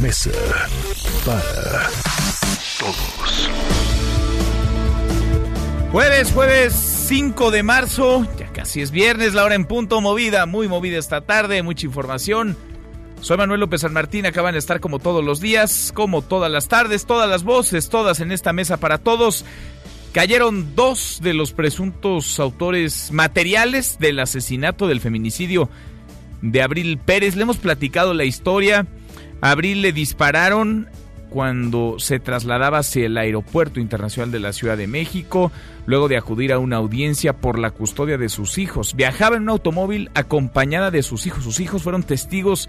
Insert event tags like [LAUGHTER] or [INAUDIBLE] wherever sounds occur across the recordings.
Mesa para Todos. Jueves, jueves 5 de marzo, ya casi es viernes, la hora en punto movida, muy movida esta tarde, mucha información. Soy Manuel López San Martín, acaban de estar como todos los días, como todas las tardes, todas las voces, todas en esta mesa para todos. Cayeron dos de los presuntos autores materiales del asesinato del feminicidio de Abril Pérez. Le hemos platicado la historia. Abril le dispararon cuando se trasladaba hacia el Aeropuerto Internacional de la Ciudad de México, luego de acudir a una audiencia por la custodia de sus hijos. Viajaba en un automóvil acompañada de sus hijos. Sus hijos fueron testigos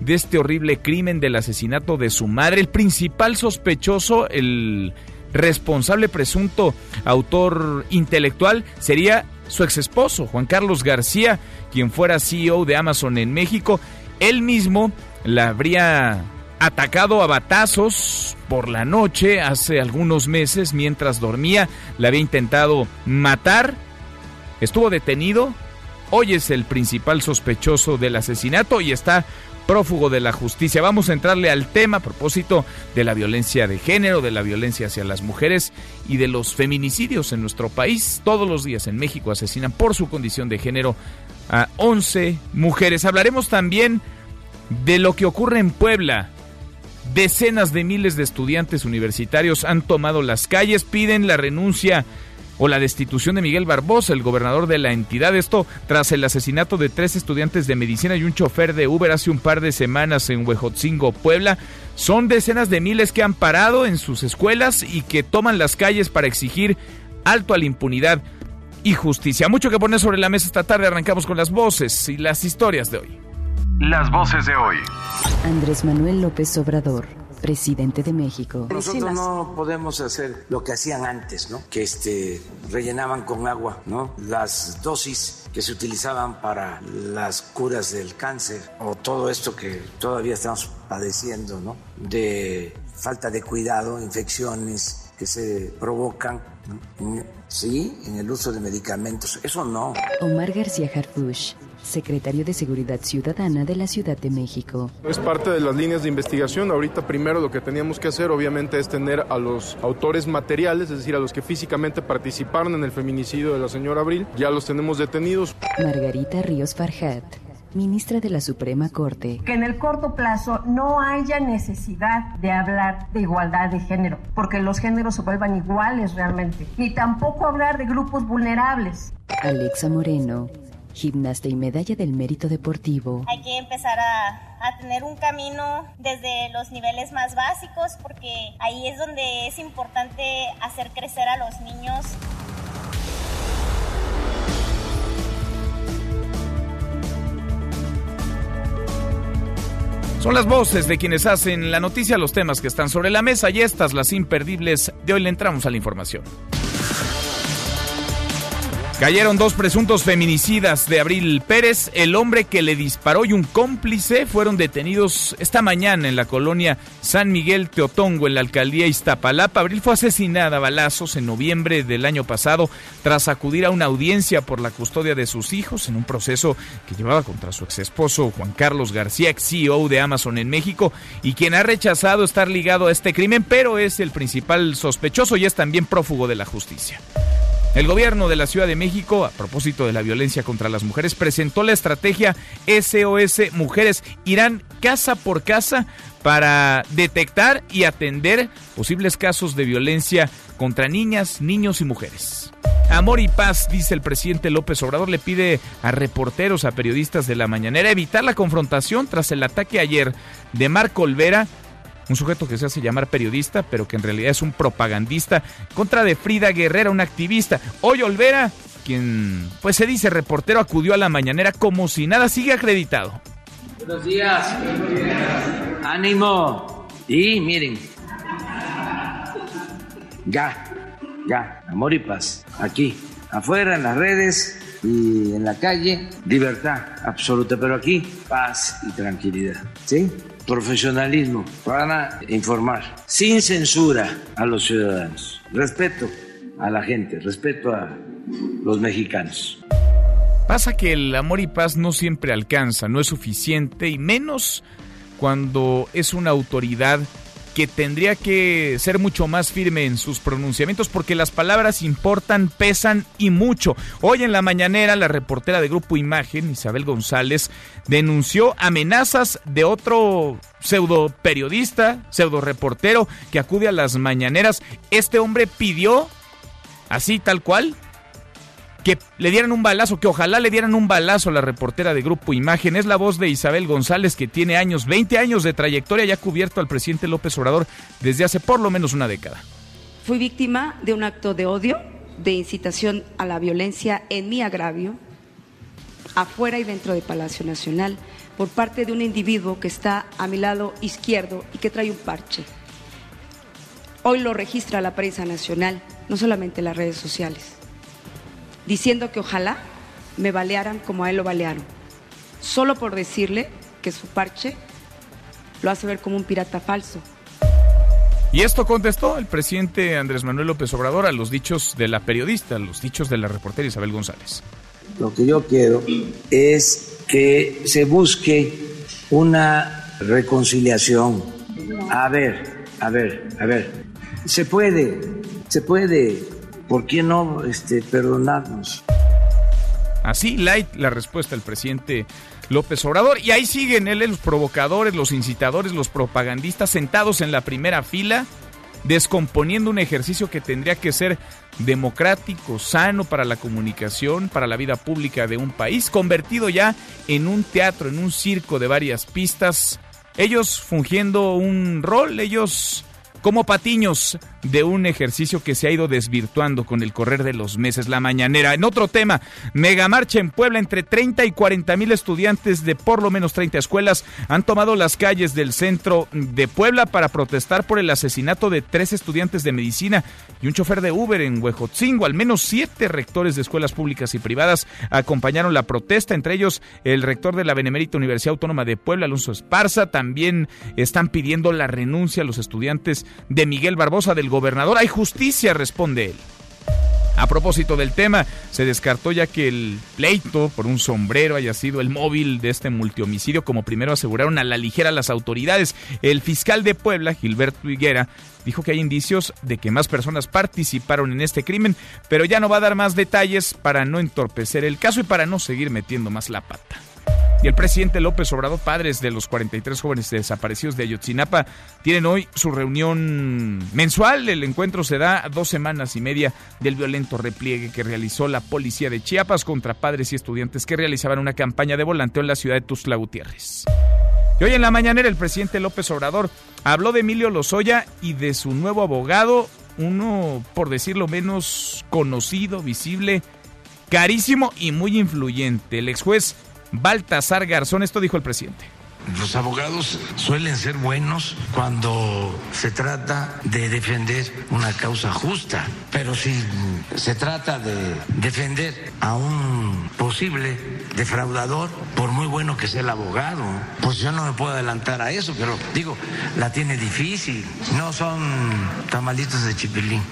de este horrible crimen del asesinato de su madre. El principal sospechoso, el responsable presunto autor intelectual, sería su exesposo, Juan Carlos García, quien fuera CEO de Amazon en México. Él mismo la habría atacado a batazos por la noche hace algunos meses mientras dormía, la había intentado matar, estuvo detenido, hoy es el principal sospechoso del asesinato y está prófugo de la justicia. Vamos a entrarle al tema a propósito de la violencia de género, de la violencia hacia las mujeres y de los feminicidios en nuestro país. Todos los días en México asesinan por su condición de género a 11 mujeres. Hablaremos también de lo que ocurre en Puebla. Decenas de miles de estudiantes universitarios han tomado las calles, piden la renuncia o la destitución de Miguel Barbosa, el gobernador de la entidad. Esto tras el asesinato de tres estudiantes de medicina y un chofer de Uber hace un par de semanas en Huejotzingo, Puebla. Son decenas de miles que han parado en sus escuelas y que toman las calles para exigir alto a la impunidad y justicia. Mucho que poner sobre la mesa esta tarde. Arrancamos con las voces y las historias de hoy. Las voces de hoy. Andrés Manuel López Obrador, presidente de México. Nosotros no podemos hacer lo que hacían antes, ¿no? Que este rellenaban con agua, ¿no? Las dosis que se utilizaban para las curas del cáncer o todo esto que todavía estamos padeciendo, ¿no? De falta de cuidado, infecciones que se provocan, sí, en el uso de medicamentos. Eso no. Omar García Harfush, secretario de Seguridad Ciudadana de la Ciudad de México. Es parte de las líneas de investigación. Ahorita primero lo que teníamos que hacer obviamente es tener a los autores materiales, es decir, a los que físicamente participaron en el feminicidio de la señora Abril. Ya los tenemos detenidos. Margarita Ríos Farjat, ministra de la Suprema Corte. que en el corto plazo no haya necesidad de hablar de igualdad de género, porque los géneros se vuelvan iguales realmente, ni tampoco hablar de grupos vulnerables. Alexa Moreno, gimnasta y medalla del mérito deportivo. Hay que empezar a, a tener un camino desde los niveles más básicos porque ahí es donde es importante hacer crecer a los niños. Son las voces de quienes hacen la noticia, los temas que están sobre la mesa y estas las imperdibles. De hoy le entramos a la información. Cayeron dos presuntos feminicidas de Abril Pérez. El hombre que le disparó y un cómplice fueron detenidos esta mañana en la colonia San Miguel Teotongo, en la alcaldía Iztapalapa. Abril fue asesinada a balazos en noviembre del año pasado tras acudir a una audiencia por la custodia de sus hijos en un proceso que llevaba contra su exesposo Juan Carlos García, ex CEO de Amazon en México, y quien ha rechazado estar ligado a este crimen, pero es el principal sospechoso y es también prófugo de la justicia. El gobierno de la Ciudad de México, a propósito de la violencia contra las mujeres, presentó la estrategia SOS Mujeres. Irán casa por casa para detectar y atender posibles casos de violencia contra niñas, niños y mujeres. Amor y paz, dice el presidente López Obrador, le pide a reporteros, a periodistas de la mañanera evitar la confrontación tras el ataque ayer de Marco Olvera un sujeto que se hace llamar periodista, pero que en realidad es un propagandista, contra de Frida Guerrera, una activista. Hoy Olvera, quien pues se dice reportero, acudió a la mañanera como si nada sigue acreditado. Buenos días. Ánimo. Y miren, ya, ya, amor y paz, aquí, afuera, en las redes y en la calle, libertad absoluta, pero aquí paz y tranquilidad, ¿sí? Profesionalismo para informar, sin censura a los ciudadanos, respeto a la gente, respeto a los mexicanos. Pasa que el amor y paz no siempre alcanza, no es suficiente y menos cuando es una autoridad que tendría que ser mucho más firme en sus pronunciamientos porque las palabras importan, pesan y mucho. Hoy en la mañanera la reportera de Grupo Imagen, Isabel González, denunció amenazas de otro pseudo periodista, pseudo reportero que acude a las mañaneras. Este hombre pidió, así tal cual, que le dieran un balazo, que ojalá le dieran un balazo a la reportera de Grupo Imagen. Es la voz de Isabel González, que tiene años, 20 años de trayectoria y ha cubierto al presidente López Obrador desde hace por lo menos una década. Fui víctima de un acto de odio, de incitación a la violencia en mi agravio, afuera y dentro de Palacio Nacional, por parte de un individuo que está a mi lado izquierdo y que trae un parche. Hoy lo registra la prensa nacional, no solamente las redes sociales diciendo que ojalá me balearan como a él lo balearon, solo por decirle que su parche lo hace ver como un pirata falso. Y esto contestó el presidente Andrés Manuel López Obrador a los dichos de la periodista, a los dichos de la reportera Isabel González. Lo que yo quiero es que se busque una reconciliación. A ver, a ver, a ver. Se puede, se puede ¿por qué no este, perdonarnos? Así, light, la respuesta del presidente López Obrador. Y ahí siguen él, los provocadores, los incitadores, los propagandistas sentados en la primera fila, descomponiendo un ejercicio que tendría que ser democrático, sano para la comunicación, para la vida pública de un país, convertido ya en un teatro, en un circo de varias pistas. Ellos fungiendo un rol, ellos como patiños de un ejercicio que se ha ido desvirtuando con el correr de los meses. La mañanera. En otro tema, mega marcha en Puebla entre 30 y 40 mil estudiantes de por lo menos 30 escuelas han tomado las calles del centro de Puebla para protestar por el asesinato de tres estudiantes de medicina y un chofer de Uber en Huejotzingo. Al menos siete rectores de escuelas públicas y privadas acompañaron la protesta, entre ellos el rector de la Benemérita Universidad Autónoma de Puebla, Alonso Esparza. También están pidiendo la renuncia a los estudiantes de Miguel Barbosa del gobernador. Hay justicia, responde él. A propósito del tema, se descartó ya que el pleito por un sombrero haya sido el móvil de este multihomicidio, como primero aseguraron a la ligera las autoridades. El fiscal de Puebla, Gilberto Higuera, dijo que hay indicios de que más personas participaron en este crimen, pero ya no va a dar más detalles para no entorpecer el caso y para no seguir metiendo más la pata. Y el presidente López Obrador, padres de los 43 jóvenes desaparecidos de Ayotzinapa, tienen hoy su reunión mensual. El encuentro se da a dos semanas y media del violento repliegue que realizó la policía de Chiapas contra padres y estudiantes que realizaban una campaña de volanteo en la ciudad de Tuzla Gutiérrez. Y hoy en la mañanera el presidente López Obrador habló de Emilio Lozoya y de su nuevo abogado, uno por decirlo menos conocido, visible, carísimo y muy influyente, el ex juez Baltasar Garzón. Esto dijo el presidente. Los abogados suelen ser buenos cuando se trata de defender una causa justa, pero si se trata de defender a un posible defraudador, por muy bueno que sea el abogado, pues yo no me puedo adelantar a eso, pero digo, la tiene difícil, no son tamalitos de chipilín.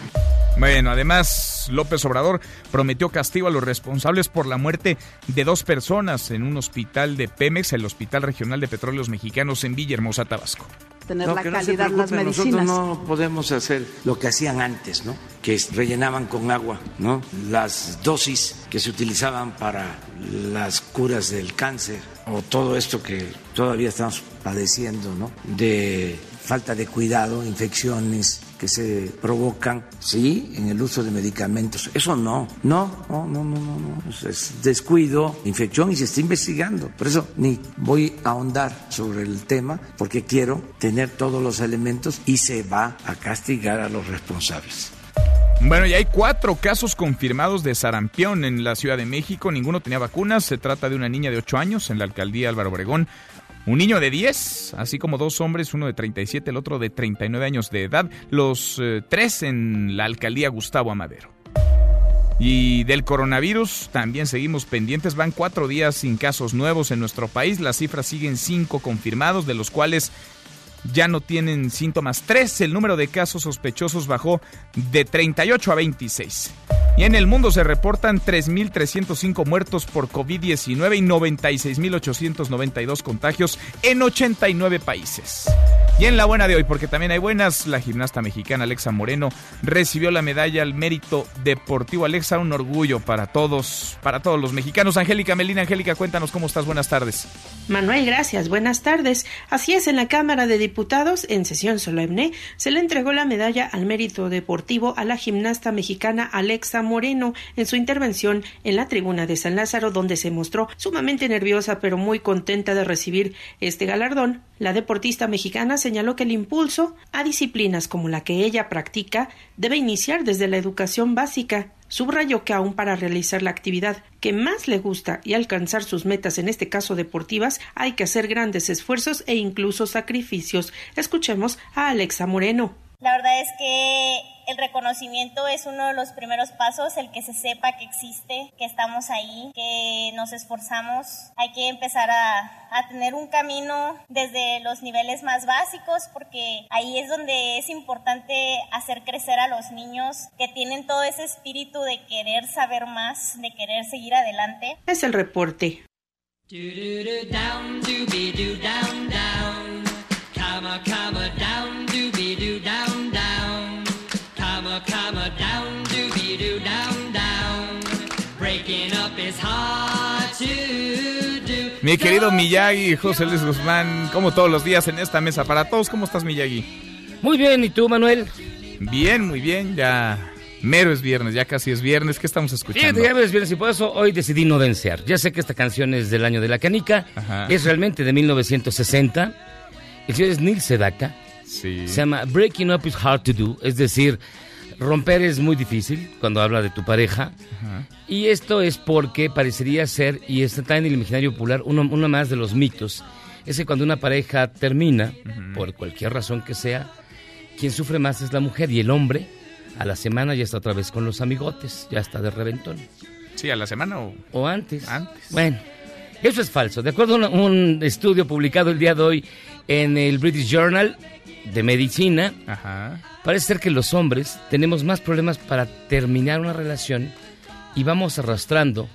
Bueno, además, López Obrador prometió castigo a los responsables por la muerte de dos personas en un hospital de Pemex, el Hospital Regional de Petróleos Mexicanos en Villahermosa, Tabasco. Tener la calidad las medicinas. Nosotros no podemos hacer lo que hacían antes, ¿no? Que rellenaban con agua, ¿no? Las dosis que se utilizaban para las curas del cáncer o todo esto que todavía estamos padeciendo, ¿no? De falta de cuidado, infecciones que se provocan, sí, en el uso de medicamentos. Eso no, no, no, no, no, no, es descuido, infección y se está investigando. Por eso ni voy a ahondar sobre el tema porque quiero tener todos los elementos y se va a castigar a los responsables. Bueno, y hay cuatro casos confirmados de sarampión en la Ciudad de México. Ninguno tenía vacunas. Se trata de una niña de 8 años en la alcaldía Álvaro Obregón un niño de 10, así como dos hombres, uno de 37, el otro de 39 años de edad, los eh, tres en la alcaldía Gustavo Amadero. Y del coronavirus también seguimos pendientes. Van cuatro días sin casos nuevos en nuestro país. Las cifras siguen cinco confirmados, de los cuales ya no tienen síntomas. Tres, el número de casos sospechosos bajó de 38 a 26. Y en el mundo se reportan 3.305 muertos por COVID-19 y 96.892 contagios en 89 países. Y en la buena de hoy, porque también hay buenas, la gimnasta mexicana Alexa Moreno recibió la medalla al mérito deportivo. Alexa, un orgullo para todos, para todos los mexicanos. Angélica Melina, Angélica, cuéntanos cómo estás. Buenas tardes. Manuel, gracias. Buenas tardes. Así es, en la Cámara de Diputados, en sesión solemne, se le entregó la medalla al mérito deportivo a la gimnasta mexicana Alexa Moreno en su intervención en la tribuna de San Lázaro, donde se mostró sumamente nerviosa pero muy contenta de recibir este galardón. La deportista mexicana señaló que el impulso a disciplinas como la que ella practica debe iniciar desde la educación básica. Subrayó que aún para realizar la actividad que más le gusta y alcanzar sus metas, en este caso deportivas, hay que hacer grandes esfuerzos e incluso sacrificios. Escuchemos a Alexa Moreno. La verdad es que el reconocimiento es uno de los primeros pasos, el que se sepa que existe, que estamos ahí, que nos esforzamos. Hay que empezar a, a, tener un camino desde los niveles más básicos porque ahí es donde es importante hacer crecer a los niños que tienen todo ese espíritu de querer saber más, de querer seguir adelante. Es el reporte. Mi querido Miyagi, José Luis Guzmán, como todos los días en esta mesa para todos, ¿cómo estás Miyagi? Muy bien, ¿y tú Manuel? Bien, muy bien, ya mero es viernes, ya casi es viernes, ¿qué estamos escuchando? Fíjate, ya es viernes y por eso hoy decidí no vencer. Ya sé que esta canción es del año de la canica, Ajá. es realmente de 1960. El señor es Neil Sedaka. Sí. Se llama Breaking Up is Hard to Do, es decir, romper es muy difícil cuando habla de tu pareja. Ajá. Y esto es porque parecería ser, y está en el imaginario popular, uno, uno más de los mitos, es que cuando una pareja termina, por cualquier razón que sea, quien sufre más es la mujer y el hombre a la semana ya está otra vez con los amigotes, ya está de reventón. Sí, a la semana o... O antes. Antes. Bueno, eso es falso. De acuerdo a un, estudio publicado el día de hoy en el British Journal de Medicina, Ajá. parece ser que los hombres tenemos más problemas para terminar una relación y vamos arrastrando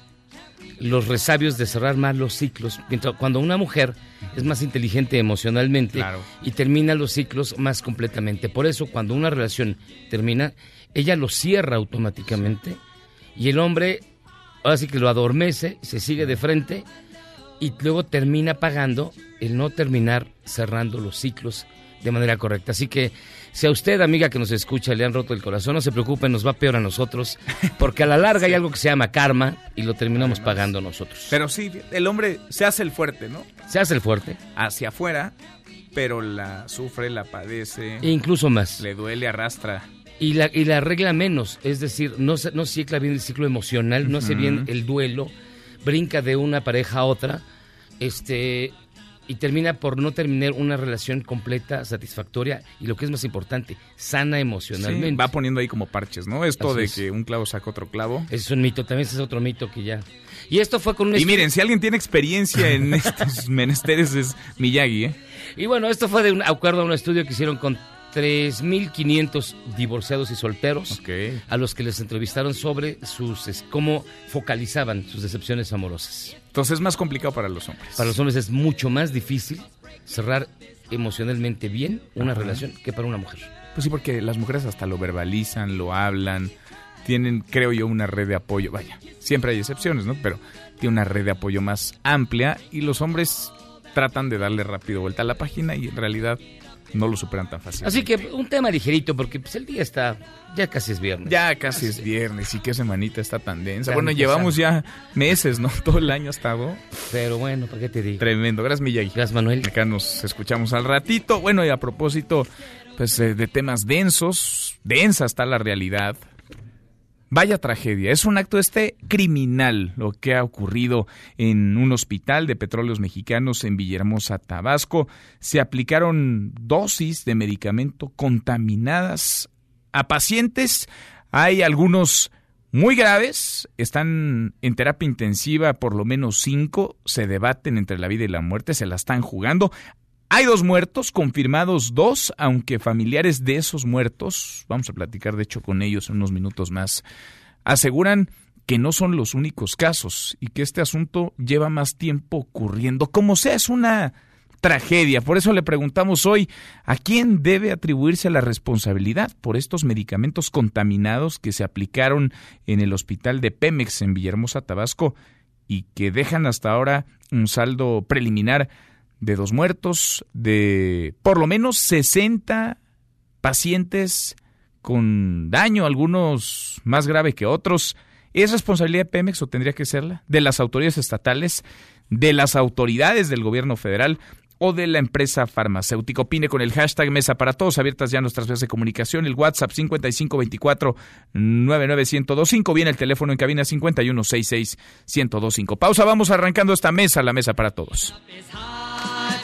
los resabios de cerrar más los ciclos. Mientras, cuando una mujer es más inteligente emocionalmente Claro. y termina los ciclos más completamente. Por eso, cuando una relación termina, ella lo cierra automáticamente y el hombre, ahora sí que lo adormece, se sigue de frente y luego termina pagando el no terminar cerrando los ciclos de manera correcta. Así que si a usted, amiga que nos escucha, le han roto el corazón, no se preocupe, nos va peor a nosotros, porque a la larga hay algo que se llama karma y lo terminamos pagando nosotros. Pero sí, el hombre se hace el fuerte, ¿no? Se hace el fuerte, Hacia afuera, pero la sufre, la padece, e incluso más. le duele, arrastra. Y la, y la arregla menos, es decir, no, se- no cicla bien el ciclo emocional, no hace bien el duelo, brinca de una pareja a otra, este, y termina por no terminar una relación completa, satisfactoria, y lo que es más importante, sana emocionalmente. Sí, va poniendo ahí como parches, ¿no? Esto Así de es. que un clavo saca otro clavo. Ese es un mito, también ese es otro mito que ya. Y esto fue con un Y miren, si alguien tiene experiencia en [LAUGHS] estos menesteres es Miyagi, ¿eh? Y bueno, esto fue de un acuerdo a un estudio que hicieron con 3.500 divorciados y solteros, a los que les entrevistaron sobre sus es- cómo focalizaban sus decepciones amorosas. Entonces es más complicado para los hombres. Para los hombres es mucho más difícil cerrar emocionalmente bien una Ajá. relación que para una mujer. Pues sí, porque las mujeres hasta lo verbalizan, lo hablan, tienen, creo yo, una red de apoyo. Vaya, siempre hay excepciones, ¿no? Pero tiene una red de apoyo más amplia y los hombres tratan de darle rápido vuelta a la página y en realidad no lo superan tan fácil. Así que un tema ligerito porque pues, el día está, ya casi es viernes. Ya casi es viernes y qué semanita está tan densa. Tan bueno, llevamos ya meses, ¿no? [LAUGHS] Todo el año ha estado Pero bueno, ¿para qué te digo? tremendo. Gracias, Miyagi. Gracias, Manuel. Acá nos escuchamos al ratito. Bueno, y a propósito, pues eh, de temas densos, densa está la realidad. Vaya tragedia, es un acto este criminal lo que ha ocurrido en un hospital de petróleos mexicanos en Villahermosa, Tabasco. Se aplicaron dosis de medicamento contaminadas a pacientes. Hay algunos muy graves, están en terapia intensiva por lo menos cinco, se debaten entre la vida y la muerte, se la están jugando. Hay dos muertos, confirmados dos, aunque familiares de esos muertos, vamos a platicar de hecho con ellos en unos minutos más, aseguran que no son los únicos casos y que este asunto lleva más tiempo ocurriendo. Como sea, es una tragedia. Por eso le preguntamos hoy a quién debe atribuirse la responsabilidad por estos medicamentos contaminados que se aplicaron en el hospital de Pemex en Villahermosa, Tabasco, y que dejan hasta ahora un saldo preliminar de dos muertos, de por lo menos 60 pacientes con daño, algunos más grave que otros. ¿Es responsabilidad de Pemex o tendría que serla? ¿De las autoridades estatales? ¿De las autoridades del gobierno federal? o de la empresa farmacéutica. Opine con el hashtag Mesa para Todos, abiertas ya nuestras vías de comunicación, el WhatsApp 5524-99125, viene el teléfono en cabina 5166-1025. Pausa, vamos arrancando esta mesa, la Mesa para Todos.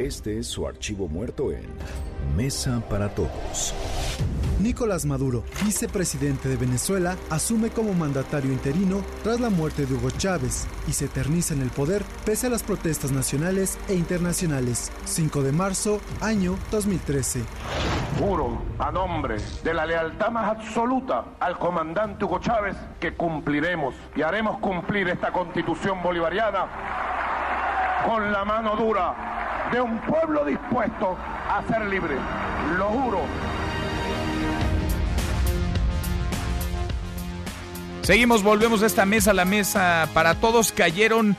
Este es su archivo muerto en Mesa para Todos. Nicolás Maduro, vicepresidente de Venezuela, asume como mandatario interino tras la muerte de Hugo Chávez y se eterniza en el poder pese a las protestas nacionales e internacionales. 5 de marzo, año 2013. Juro a nombre de la lealtad más absoluta al comandante Hugo Chávez que cumpliremos y haremos cumplir esta constitución bolivariana con la mano dura de un pueblo dispuesto a ser libre. Lo juro. Seguimos, volvemos a esta mesa, la mesa para todos. Cayeron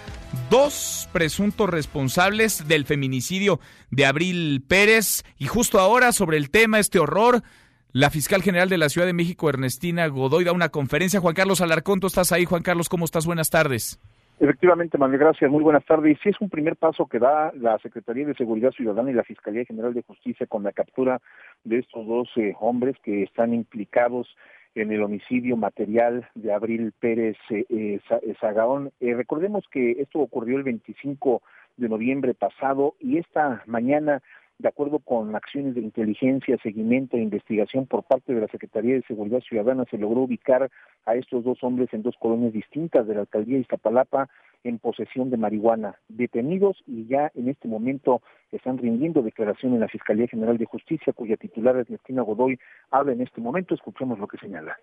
dos presuntos responsables del feminicidio de Abril Pérez. Y justo ahora, sobre el tema, este horror, la fiscal general de la Ciudad de México, Ernestina Godoy, da una conferencia. Juan Carlos Alarcón, tú estás ahí. Juan Carlos, ¿cómo estás? Buenas tardes. Efectivamente, Manuel, gracias. Muy buenas tardes. Sí, es un primer paso que da la Secretaría de Seguridad Ciudadana y la Fiscalía General de Justicia con la captura de estos dos eh, hombres que están implicados en el homicidio material de Abril Pérez eh, eh, eh Zagaón. Eh, recordemos que esto ocurrió el 25 de noviembre pasado y esta mañana de acuerdo con acciones de inteligencia, seguimiento e investigación por parte de la Secretaría de Seguridad Ciudadana, se logró ubicar a estos dos hombres en dos colonias distintas de la alcaldía de Iztapalapa en posesión de marihuana, detenidos y ya en este momento están rindiendo declaración en la Fiscalía General de Justicia, cuya titular Ernestina Godoy habla en este momento. Escuchemos lo que señala.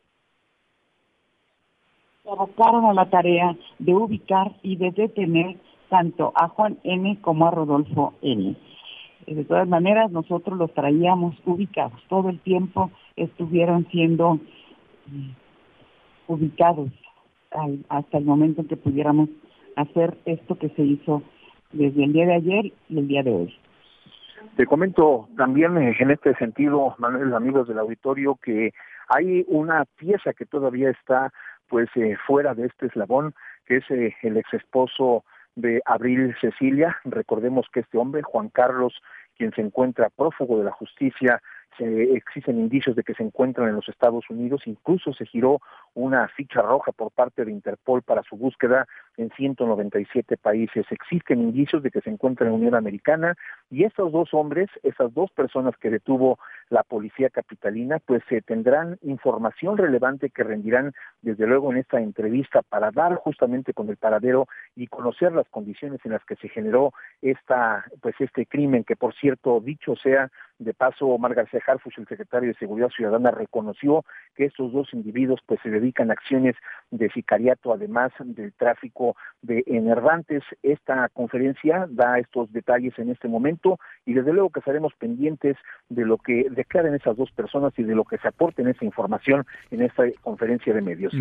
Se abocaron a la tarea de ubicar y de detener tanto a Juan M. como a Rodolfo N de todas maneras, nosotros los traíamos ubicados. Todo el tiempo estuvieron siendo mm, ubicados hasta el momento en que pudiéramos hacer esto que se hizo desde el día de ayer y el día de hoy. Te comento también en este sentido, Manuel, amigos del auditorio, que hay una pieza que todavía está pues eh, fuera de este eslabón, que es eh, el ex esposo de Abril Cecilia. Recordemos que este hombre, Juan Carlos, quien se encuentra prófugo de la justicia existen indicios de que se encuentran en los Estados Unidos, incluso se giró una ficha roja por parte de Interpol para su búsqueda en 197 países. Existen indicios de que se encuentran en la Unión Americana y estos dos hombres, esas dos personas que detuvo la policía capitalina, pues se tendrán información relevante que rendirán desde luego en esta entrevista para dar justamente con el paradero y conocer las condiciones en las que se generó esta pues este crimen que por cierto dicho sea de paso, Omar García Harfuch, el secretario de Seguridad Ciudadana, reconoció que estos dos individuos pues se dedican a acciones de sicariato, además del tráfico de enervantes. Esta conferencia da estos detalles en este momento y desde luego que estaremos pendientes de lo que declaren esas dos personas y de lo que se aporte en esa información en esta conferencia de medios.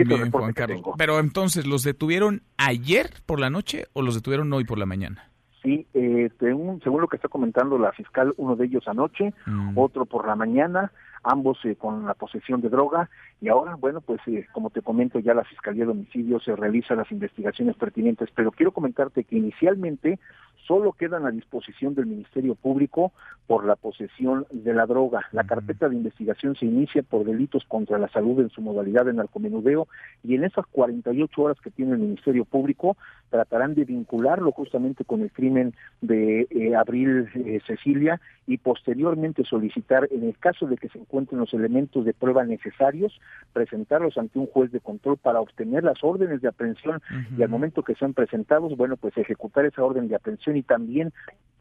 Pero entonces, ¿los detuvieron ayer por la noche o los detuvieron hoy por la mañana? Sí, eh, según, según, lo que está comentando la fiscal, uno de ellos anoche, mm. otro por la mañana, ambos eh, con la posesión de droga y ahora, bueno, pues eh, como te comento ya la Fiscalía de Homicidios se realiza las investigaciones pertinentes, pero quiero comentarte que inicialmente solo quedan a disposición del Ministerio Público por la posesión de la droga. La carpeta de investigación se inicia por delitos contra la salud en su modalidad de narcomenudeo y en esas 48 horas que tiene el Ministerio Público tratarán de vincularlo justamente con el crimen de eh, Abril eh, Cecilia y posteriormente solicitar, en el caso de que se encuentren los elementos de prueba necesarios, presentarlos ante un juez de control para obtener las órdenes de aprehensión y al momento que sean presentados, bueno, pues ejecutar esa orden de aprehensión y también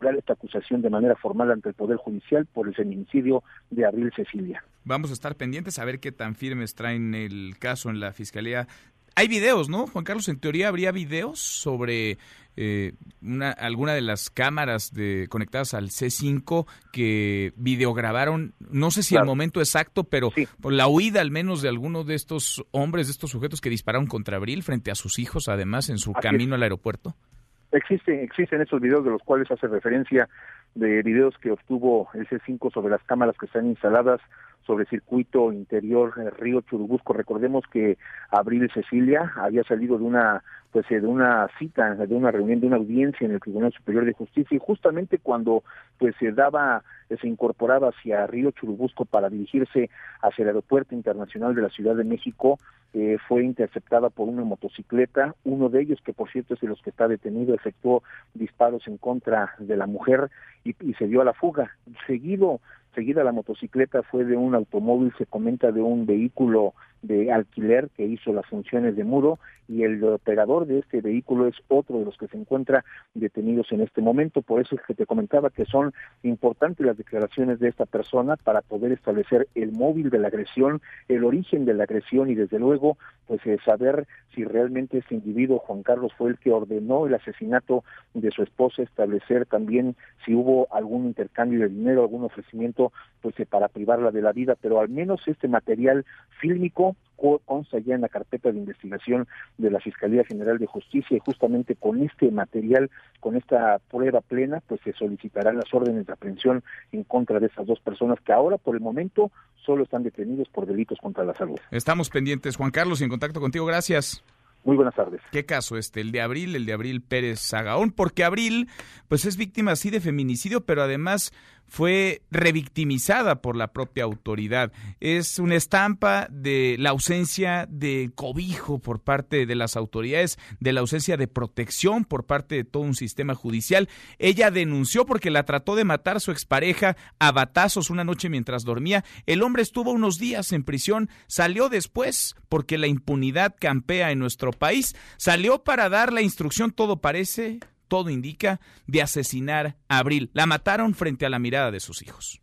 dar esta acusación de manera formal ante el Poder Judicial por el feminicidio de Abril Cecilia. Vamos a estar pendientes a ver qué tan firmes traen el caso en la Fiscalía hay videos, ¿no? Juan Carlos, en teoría habría videos sobre eh, una, alguna de las cámaras de, conectadas al C5 que videograbaron, no sé si el momento exacto, pero por la huida al menos de alguno de estos hombres, de estos sujetos que dispararon contra Abril frente a sus hijos, además, en su camino al aeropuerto. Existen, existen esos videos de los cuales hace referencia de videos que obtuvo el C5 sobre las cámaras que están instaladas sobre circuito interior eh, Río Churubusco. Recordemos que Abril Cecilia había salido de una pues eh, de una cita, de una reunión, de una audiencia en el Tribunal Superior de Justicia y justamente cuando pues se daba, se incorporaba hacia Río Churubusco para dirigirse hacia el Aeropuerto Internacional de la Ciudad de México, eh, fue interceptada por una motocicleta, uno de ellos que por cierto es de los que está detenido, efectuó disparos en contra de la mujer y, y se dio a la fuga. Seguido Seguida la motocicleta fue de un automóvil, se comenta de un vehículo de alquiler que hizo las funciones de muro y el operador de este vehículo es otro de los que se encuentra detenidos en este momento. Por eso es que te comentaba que son importantes las declaraciones de esta persona para poder establecer el móvil de la agresión, el origen de la agresión y desde luego pues eh, saber si realmente este individuo Juan Carlos fue el que ordenó el asesinato de su esposa, establecer también si hubo algún intercambio de dinero, algún ofrecimiento pues eh, para privarla de la vida, pero al menos este material fílmico consta ya en la carpeta de investigación de la Fiscalía General de Justicia y justamente con este material, con esta prueba plena, pues se solicitarán las órdenes de aprehensión en contra de esas dos personas que ahora por el momento solo están detenidos por delitos contra la salud. Estamos pendientes, Juan Carlos, y en contacto contigo, gracias. Muy buenas tardes. ¿Qué caso este? El de Abril, el de Abril Pérez Sagaón, porque Abril, pues es víctima así de feminicidio, pero además fue revictimizada por la propia autoridad. Es una estampa de la ausencia de cobijo por parte de las autoridades, de la ausencia de protección por parte de todo un sistema judicial. Ella denunció porque la trató de matar su expareja a batazos una noche mientras dormía. El hombre estuvo unos días en prisión, salió después porque la impunidad campea en nuestro país, salió para dar la instrucción, todo parece, todo indica, de asesinar a Abril. La mataron frente a la mirada de sus hijos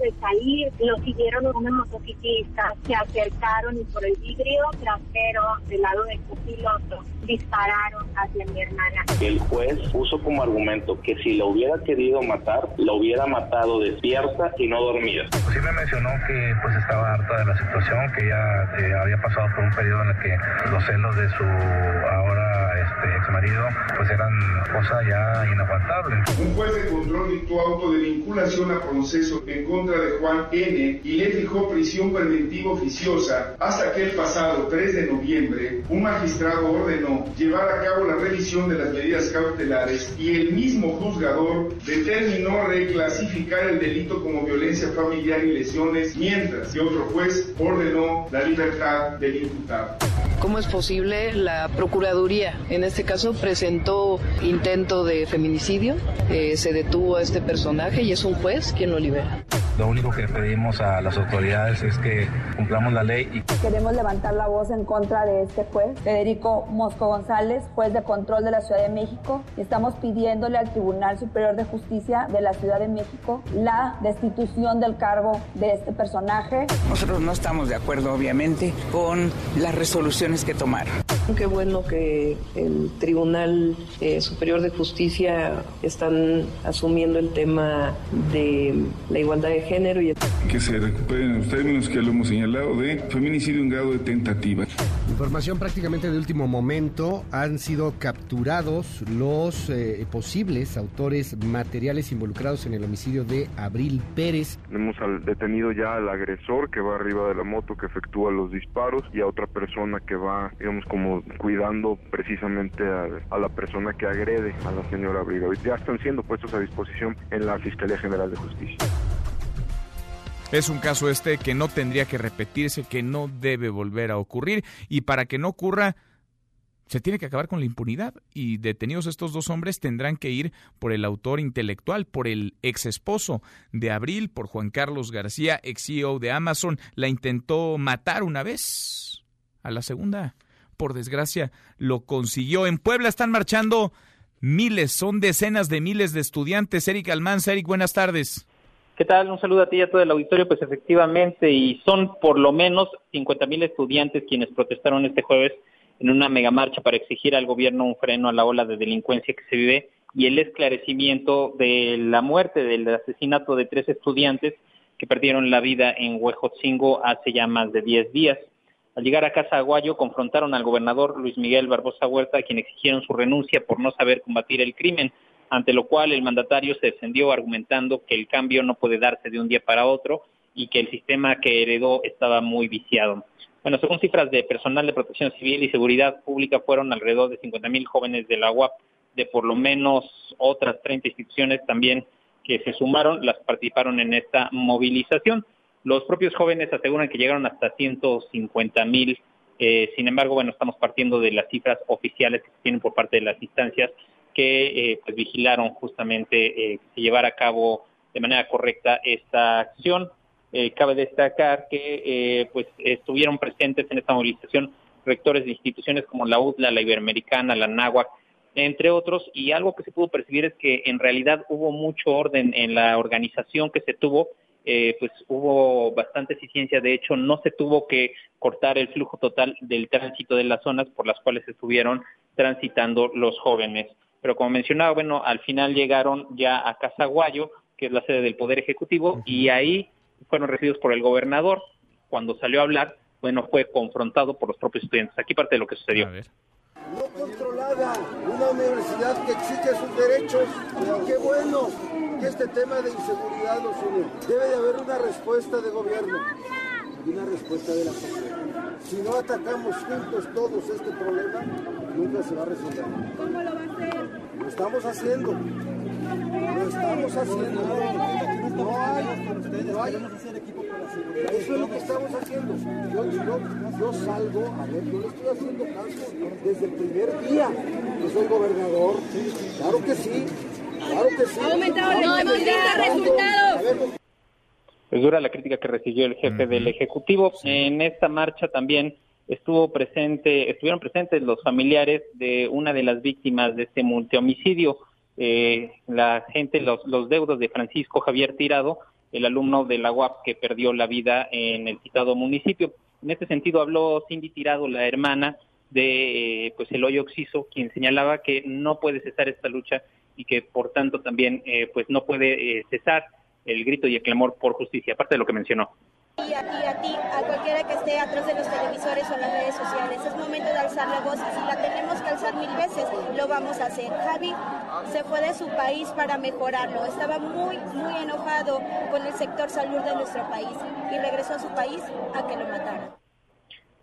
de salir lo siguieron unos motociclistas, se acercaron y por el vidrio trasero del lado del piloto dispararon hacia mi hermana. El juez puso como argumento que si lo hubiera querido matar, lo hubiera matado despierta y no dormida. Sí me mencionó que pues estaba harta de la situación, que ella eh, había pasado por un periodo en el que los celos de su ahora este, ex marido pues eran cosa ya inaguantable. Un juez de control dictó auto de vinculación a proceso en contra de Juan N. y le fijó prisión preventiva oficiosa hasta que el pasado 3 de noviembre un magistrado ordenó llevar a cabo la revisión de las medidas cautelares y el mismo juzgador determinó reclasificar el delito como violencia familiar y lesiones, mientras que otro juez ordenó la libertad del imputado. ¿Cómo es posible? La Procuraduría, en este caso, presentó intento de feminicidio, eh, se detuvo a este personaje y es un juez quien lo libera. Lo único que pedimos a las autoridades es que cumplamos la ley. Y... Queremos levantar la voz en contra de este juez, Federico Mosco González, juez de control de la Ciudad de México. Estamos pidiéndole al Tribunal Superior de Justicia de la Ciudad de México la destitución del cargo de este personaje. Nosotros no estamos de acuerdo, obviamente, con las resoluciones que tomaron. Qué bueno que el Tribunal eh, Superior de Justicia están asumiendo el tema de la igualdad de género. Y... Que se recuperen los términos que lo hemos señalado de feminicidio en grado de tentativa. Información prácticamente de último momento. Han sido capturados los eh, posibles autores materiales involucrados en el homicidio de Abril Pérez. Hemos detenido ya al agresor que va arriba de la moto que efectúa los disparos y a otra persona que va, digamos, como cuidando precisamente a, a la persona que agrede a la señora Abril. Ya están siendo puestos a disposición en la Fiscalía General de Justicia. Es un caso este que no tendría que repetirse, que no debe volver a ocurrir y para que no ocurra se tiene que acabar con la impunidad y detenidos estos dos hombres tendrán que ir por el autor intelectual, por el ex esposo de Abril, por Juan Carlos García, ex CEO de Amazon. La intentó matar una vez. A la segunda, por desgracia, lo consiguió. En Puebla están marchando miles, son decenas de miles de estudiantes. Eric Almanza, Eric, buenas tardes. ¿Qué tal? Un saludo a ti y a todo el auditorio. Pues efectivamente, y son por lo menos 50 mil estudiantes quienes protestaron este jueves en una megamarcha para exigir al gobierno un freno a la ola de delincuencia que se vive y el esclarecimiento de la muerte, del asesinato de tres estudiantes que perdieron la vida en Huejotzingo hace ya más de 10 días. Al llegar a Casa Aguayo, confrontaron al gobernador Luis Miguel Barbosa Huerta, quien exigieron su renuncia por no saber combatir el crimen ante lo cual el mandatario se defendió argumentando que el cambio no puede darse de un día para otro y que el sistema que heredó estaba muy viciado. Bueno, según cifras de personal de protección civil y seguridad pública, fueron alrededor de 50 mil jóvenes de la UAP, de por lo menos otras 30 instituciones también que se sumaron, las participaron en esta movilización. Los propios jóvenes aseguran que llegaron hasta 150 mil. Eh, sin embargo, bueno, estamos partiendo de las cifras oficiales que se tienen por parte de las instancias que eh, pues vigilaron justamente eh, que se llevara a cabo de manera correcta esta acción. Eh, cabe destacar que pues estuvieron presentes en esta movilización rectores de instituciones como la UDLA, la Iberoamericana, la NAWAC, entre otros, y algo que se pudo percibir es que en realidad hubo mucho orden en la organización que se tuvo, pues hubo bastante eficiencia, de hecho no se tuvo que cortar el flujo total del tránsito de las zonas por las cuales estuvieron transitando los jóvenes. Pero como mencionaba, bueno, al final llegaron ya a Casaguayo, que es la sede del Poder Ejecutivo, y ahí fueron recibidos por el gobernador. Cuando salió a hablar, bueno, fue confrontado por los propios estudiantes. Aquí parte de lo que sucedió. No controlada, una universidad que exige sus derechos. Qué bueno que este tema de inseguridad los une. Debe de haber una respuesta de gobierno y una respuesta de la sociedad. Si no atacamos juntos todos este problema, nunca se va a resolver. ¿Cómo lo estamos haciendo. Lo estamos haciendo. No hay, no hay. Eso es lo que estamos haciendo. Yo, yo, yo salgo, a ver, yo le estoy haciendo caso desde el primer día que soy gobernador. Claro que sí. Claro que sí. Ha aumentado la resultados. Es dura la crítica que recibió el jefe del Ejecutivo. En esta marcha también estuvo presente, estuvieron presentes los familiares de una de las víctimas de este multihomicidio, eh, la gente, los, los deudos de Francisco Javier Tirado, el alumno de la UAP que perdió la vida en el citado municipio. En este sentido habló Cindy Tirado, la hermana de eh, pues el hoyo Oxiso, quien señalaba que no puede cesar esta lucha y que por tanto también eh, pues no puede cesar el grito y el clamor por justicia, aparte de lo que mencionó. Y a, ti, a ti, a cualquiera que esté atrás de los televisores o las redes sociales, es momento de alzar la voz y si la tenemos que alzar mil veces, lo vamos a hacer. Javi se fue de su país para mejorarlo, estaba muy, muy enojado con el sector salud de nuestro país y regresó a su país a que lo mataran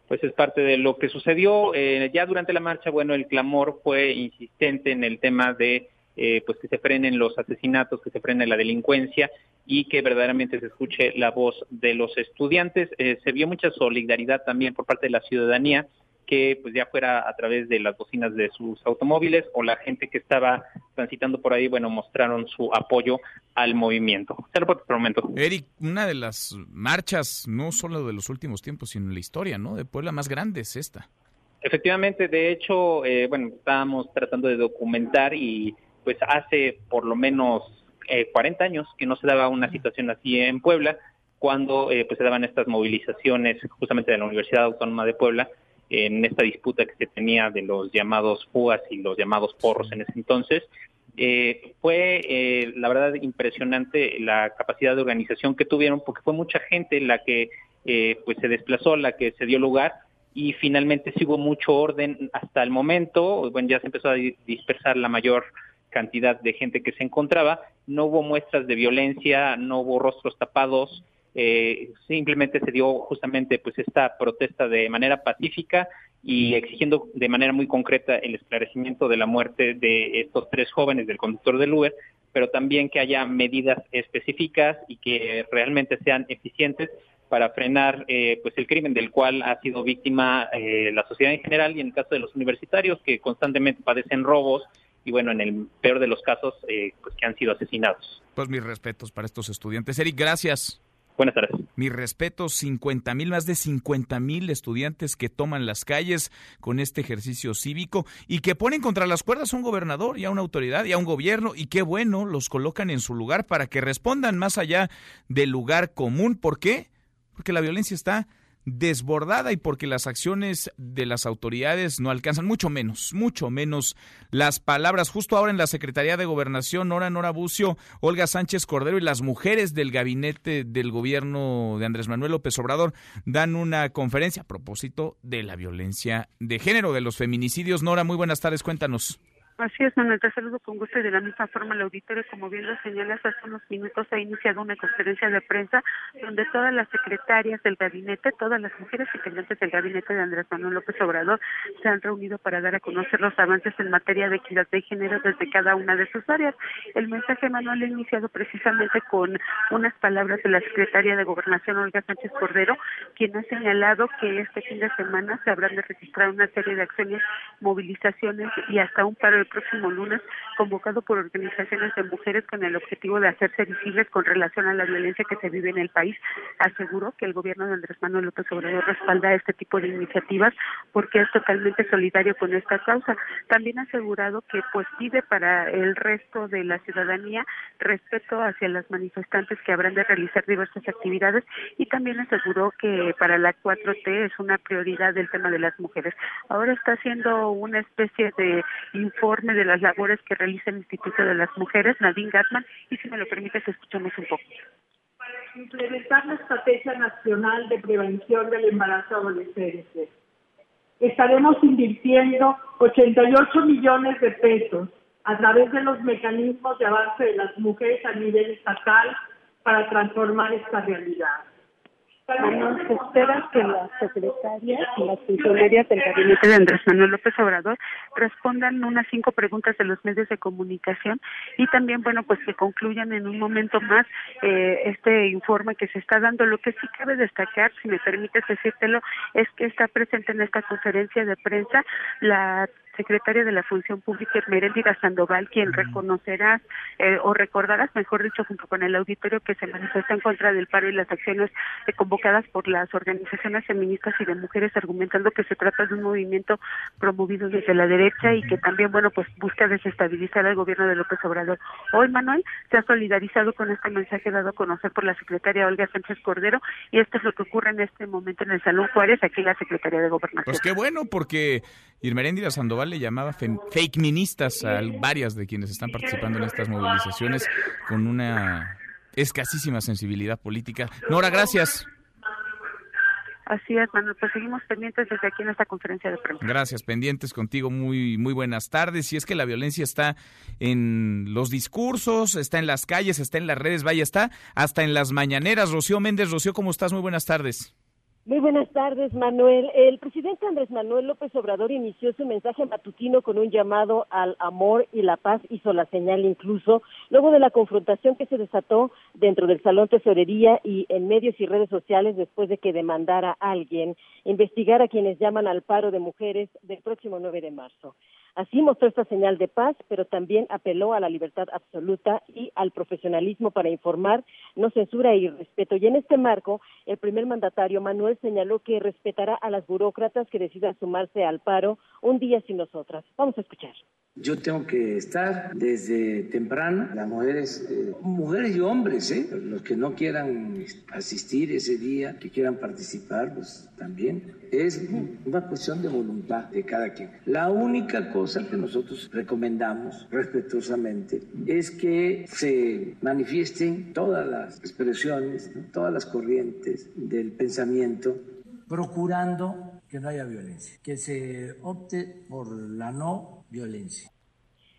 pues es parte de lo que sucedió. Eh, ya durante la marcha, bueno, el clamor fue insistente en el tema de eh, pues que se frenen los asesinatos, que se frene la delincuencia y que verdaderamente se escuche la voz de los estudiantes. Eh, se vio mucha solidaridad también por parte de la ciudadanía que pues ya fuera a través de las bocinas de sus automóviles o la gente que estaba transitando por ahí, bueno, mostraron su apoyo al movimiento. por momento. Eric, una de las marchas, no solo de los últimos tiempos, sino en la historia, ¿no? De Puebla más grande es esta. Efectivamente, de hecho, eh, bueno, estábamos tratando de documentar y pues hace por lo menos eh, 40 años que no se daba una situación así en Puebla, cuando eh, pues se daban estas movilizaciones justamente de la Universidad Autónoma de Puebla en esta disputa que se tenía de los llamados fugas y los llamados porros en ese entonces. Eh, fue eh, la verdad impresionante la capacidad de organización que tuvieron porque fue mucha gente la que pues se desplazó, la que se dio lugar y finalmente sí hubo mucho orden hasta el momento, bueno, ya se empezó a dispersar la mayor cantidad de gente que se encontraba, no hubo muestras de violencia, no hubo rostros tapados, eh, simplemente se dio justamente pues esta protesta de manera pacífica y exigiendo de manera muy concreta el esclarecimiento de la muerte de estos tres jóvenes del conductor del Uber, pero también que haya medidas específicas y que realmente sean eficientes para frenar eh, pues el crimen del cual ha sido víctima eh, la sociedad en general y en el caso de los universitarios que constantemente padecen robos y bueno, en el peor de los casos, eh, pues que han sido asesinados. Pues mis respetos para estos estudiantes. Eric, gracias. Buenas tardes. Mis respetos, 50 mil, más de 50 mil estudiantes que toman las calles con este ejercicio cívico y que ponen contra las cuerdas a un gobernador y a una autoridad y a un gobierno y qué bueno, los colocan en su lugar para que respondan más allá del lugar común. ¿Por qué? porque la violencia está desbordada y porque las acciones de las autoridades no alcanzan, mucho menos, mucho menos las palabras. Justo ahora en la Secretaría de Gobernación, Nora Nora Bucio, Olga Sánchez Cordero y las mujeres del gabinete del gobierno de Andrés Manuel López Obrador dan una conferencia a propósito de la violencia de género, de los feminicidios. Nora, muy buenas tardes, cuéntanos. Así es, Manuel, te saludo con gusto y de la misma forma el auditorio, como bien lo señalas, hace unos minutos ha iniciado una conferencia de prensa donde todas las secretarias del gabinete, todas las mujeres integrantes del gabinete de Andrés Manuel López Obrador se han reunido para dar a conocer los avances en materia de equidad de género desde cada una de sus áreas. El mensaje, Manuel, ha iniciado precisamente con unas palabras de la secretaria de Gobernación, Olga Sánchez Cordero, quien ha señalado que este fin de semana se habrán de registrar una serie de acciones, movilizaciones y hasta un paro el próximo lunes, convocado por organizaciones de mujeres con el objetivo de hacerse visibles con relación a la violencia que se vive en el país. Aseguró que el gobierno de Andrés Manuel López Obrador respalda este tipo de iniciativas porque es totalmente solidario con esta causa. También ha asegurado que pues pide para el resto de la ciudadanía respeto hacia las manifestantes que habrán de realizar diversas actividades y también aseguró que para la 4T es una prioridad el tema de las mujeres. Ahora está haciendo una especie de informe de las labores que realiza el Instituto de las Mujeres, Nadine Gatman, y si me lo permites, escuchamos un poco. Implementar la Estrategia Nacional de Prevención del Embarazo Adolescente. Estaremos invirtiendo 88 millones de pesos a través de los mecanismos de avance de las mujeres a nivel estatal para transformar esta realidad. Se espera que las secretarias y las funcionarias del gabinete de Andrés Manuel López Obrador respondan unas cinco preguntas de los medios de comunicación y también, bueno, pues que concluyan en un momento más eh, este informe que se está dando. Lo que sí cabe destacar, si me permites decírtelo, es que está presente en esta conferencia de prensa la secretaria de la Función Pública, Meréndira Sandoval, quien reconocerá eh, o recordarás, mejor dicho, junto con el auditorio que se manifiesta en contra del paro y las acciones eh, convocadas por las organizaciones feministas y de mujeres, argumentando que se trata de un movimiento promovido desde la derecha y que también, bueno, pues busca desestabilizar al gobierno de López Obrador. Hoy, Manuel, se ha solidarizado con este mensaje dado a conocer por la secretaria Olga Sánchez Cordero y esto es lo que ocurre en este momento en el Salón Juárez, aquí en la Secretaría de Gobernación. Pues qué bueno, porque Irmeréndira Sandoval le llamaba fake ministas a varias de quienes están participando en estas movilizaciones con una escasísima sensibilidad política. Nora, gracias. Así es, Manuel. Pues seguimos pendientes desde aquí en esta conferencia de prensa. Gracias, pendientes contigo. Muy, muy buenas tardes. Y es que la violencia está en los discursos, está en las calles, está en las redes, vaya, está hasta en las mañaneras. Rocío Méndez, Rocío, ¿cómo estás? Muy buenas tardes. Muy buenas tardes, Manuel. El presidente Andrés Manuel López Obrador inició su mensaje matutino con un llamado al amor y la paz, hizo la señal incluso, luego de la confrontación que se desató dentro del Salón Tesorería y en medios y redes sociales después de que demandara a alguien investigar a quienes llaman al paro de mujeres del próximo 9 de marzo. Así mostró esta señal de paz, pero también apeló a la libertad absoluta y al profesionalismo para informar, no censura y respeto. Y en este marco, el primer mandatario Manuel señaló que respetará a las burócratas que decidan sumarse al paro un día sin nosotras. Vamos a escuchar. Yo tengo que estar desde temprano, las mujeres, eh, mujeres y hombres, ¿eh? los que no quieran asistir ese día, que quieran participar, pues también. Es una cuestión de voluntad de cada quien. La única cosa que nosotros recomendamos respetuosamente es que se manifiesten todas las expresiones, todas las corrientes del pensamiento, procurando que no haya violencia, que se opte por la no violencia.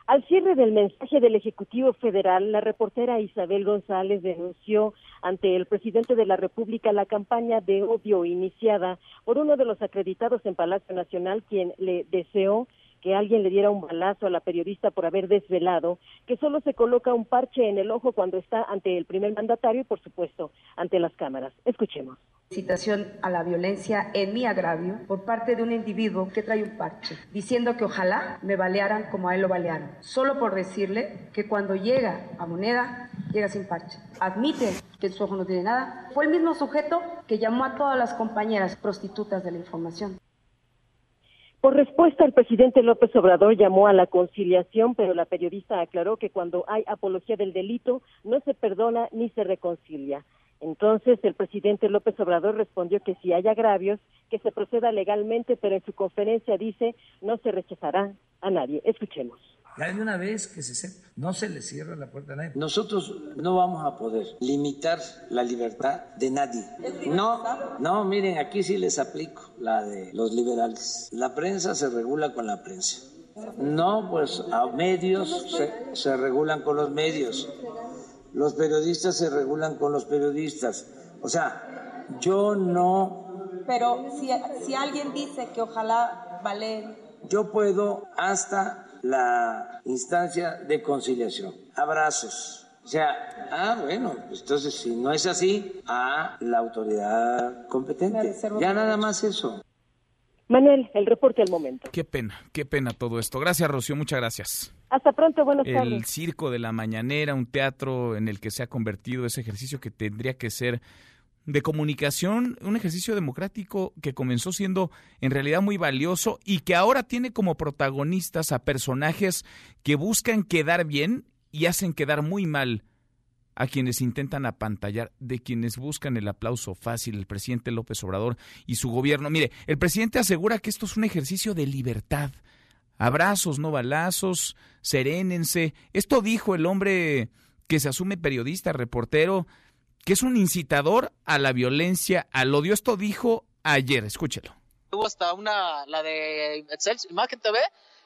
Al cierre del mensaje del Ejecutivo Federal, la reportera Isabel González denunció ante el presidente de la República la campaña de odio iniciada por uno de los acreditados en Palacio Nacional, quien le deseó que alguien le diera un balazo a la periodista por haber desvelado que solo se coloca un parche en el ojo cuando está ante el primer mandatario y, por supuesto, ante las cámaras. Escuchemos. Citación a la violencia en mi agravio por parte de un individuo que trae un parche, diciendo que ojalá me balearan como a él lo balearon, solo por decirle que cuando llega a moneda, llega sin parche. Admite que en su ojo no tiene nada. Fue el mismo sujeto que llamó a todas las compañeras prostitutas de la información. Por respuesta, el presidente López Obrador llamó a la conciliación, pero la periodista aclaró que cuando hay apología del delito no se perdona ni se reconcilia. Entonces, el presidente López Obrador respondió que si hay agravios, que se proceda legalmente, pero en su conferencia dice no se rechazará a nadie. Escuchemos. Ya de una vez que se sepa, no se le cierra la puerta a nadie. Nosotros no vamos a poder limitar la libertad de nadie. No, no, miren, aquí sí les aplico la de los liberales. La prensa se regula con la prensa. No, pues a medios se, se regulan con los medios. Los periodistas se regulan con los periodistas. O sea, yo no... Pero si, si alguien dice que ojalá vale... Yo puedo hasta la instancia de conciliación. Abrazos. O sea, ah, bueno, pues entonces si no es así, a la autoridad competente. Ya nada más eso. Manuel, el reporte al momento. Qué pena, qué pena todo esto. Gracias, Rocío, muchas gracias. Hasta pronto, buenas tardes. El circo de la mañanera, un teatro en el que se ha convertido ese ejercicio que tendría que ser de comunicación, un ejercicio democrático que comenzó siendo en realidad muy valioso y que ahora tiene como protagonistas a personajes que buscan quedar bien y hacen quedar muy mal a quienes intentan apantallar, de quienes buscan el aplauso fácil, el presidente López Obrador y su gobierno. Mire, el presidente asegura que esto es un ejercicio de libertad. Abrazos, no balazos, serénense. Esto dijo el hombre que se asume periodista, reportero, que es un incitador a la violencia, al odio. Esto dijo ayer, escúchelo. Hubo hasta una, la de Imagen TV,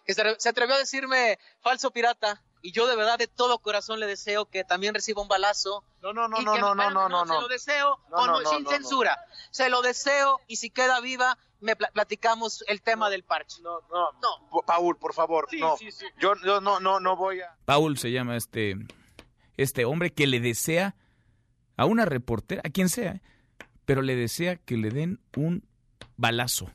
que se, atrevió a decirme falso pirata. Y yo de verdad de todo corazón le deseo que también reciba un balazo. No, no, no, no, no, no, no, no, Se lo deseo sin censura. Se lo deseo y si queda viva, me platicamos el tema del parche. No, no, no. Paul, por favor, no. Yo, yo no, no, no voy a. Paul se llama este, este hombre que le desea a una reportera, a quien sea, pero le desea que le den un balazo.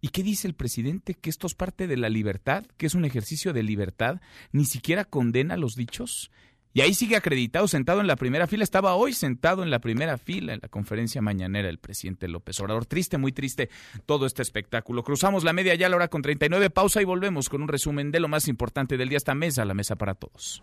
¿Y qué dice el presidente? ¿Que esto es parte de la libertad? ¿Que es un ejercicio de libertad? ¿Ni siquiera condena los dichos? Y ahí sigue acreditado, sentado en la primera fila. Estaba hoy sentado en la primera fila en la conferencia mañanera el presidente López Obrador. Triste, muy triste todo este espectáculo. Cruzamos la media ya a la hora con 39. Pausa y volvemos con un resumen de lo más importante del día. Esta mesa, la mesa para todos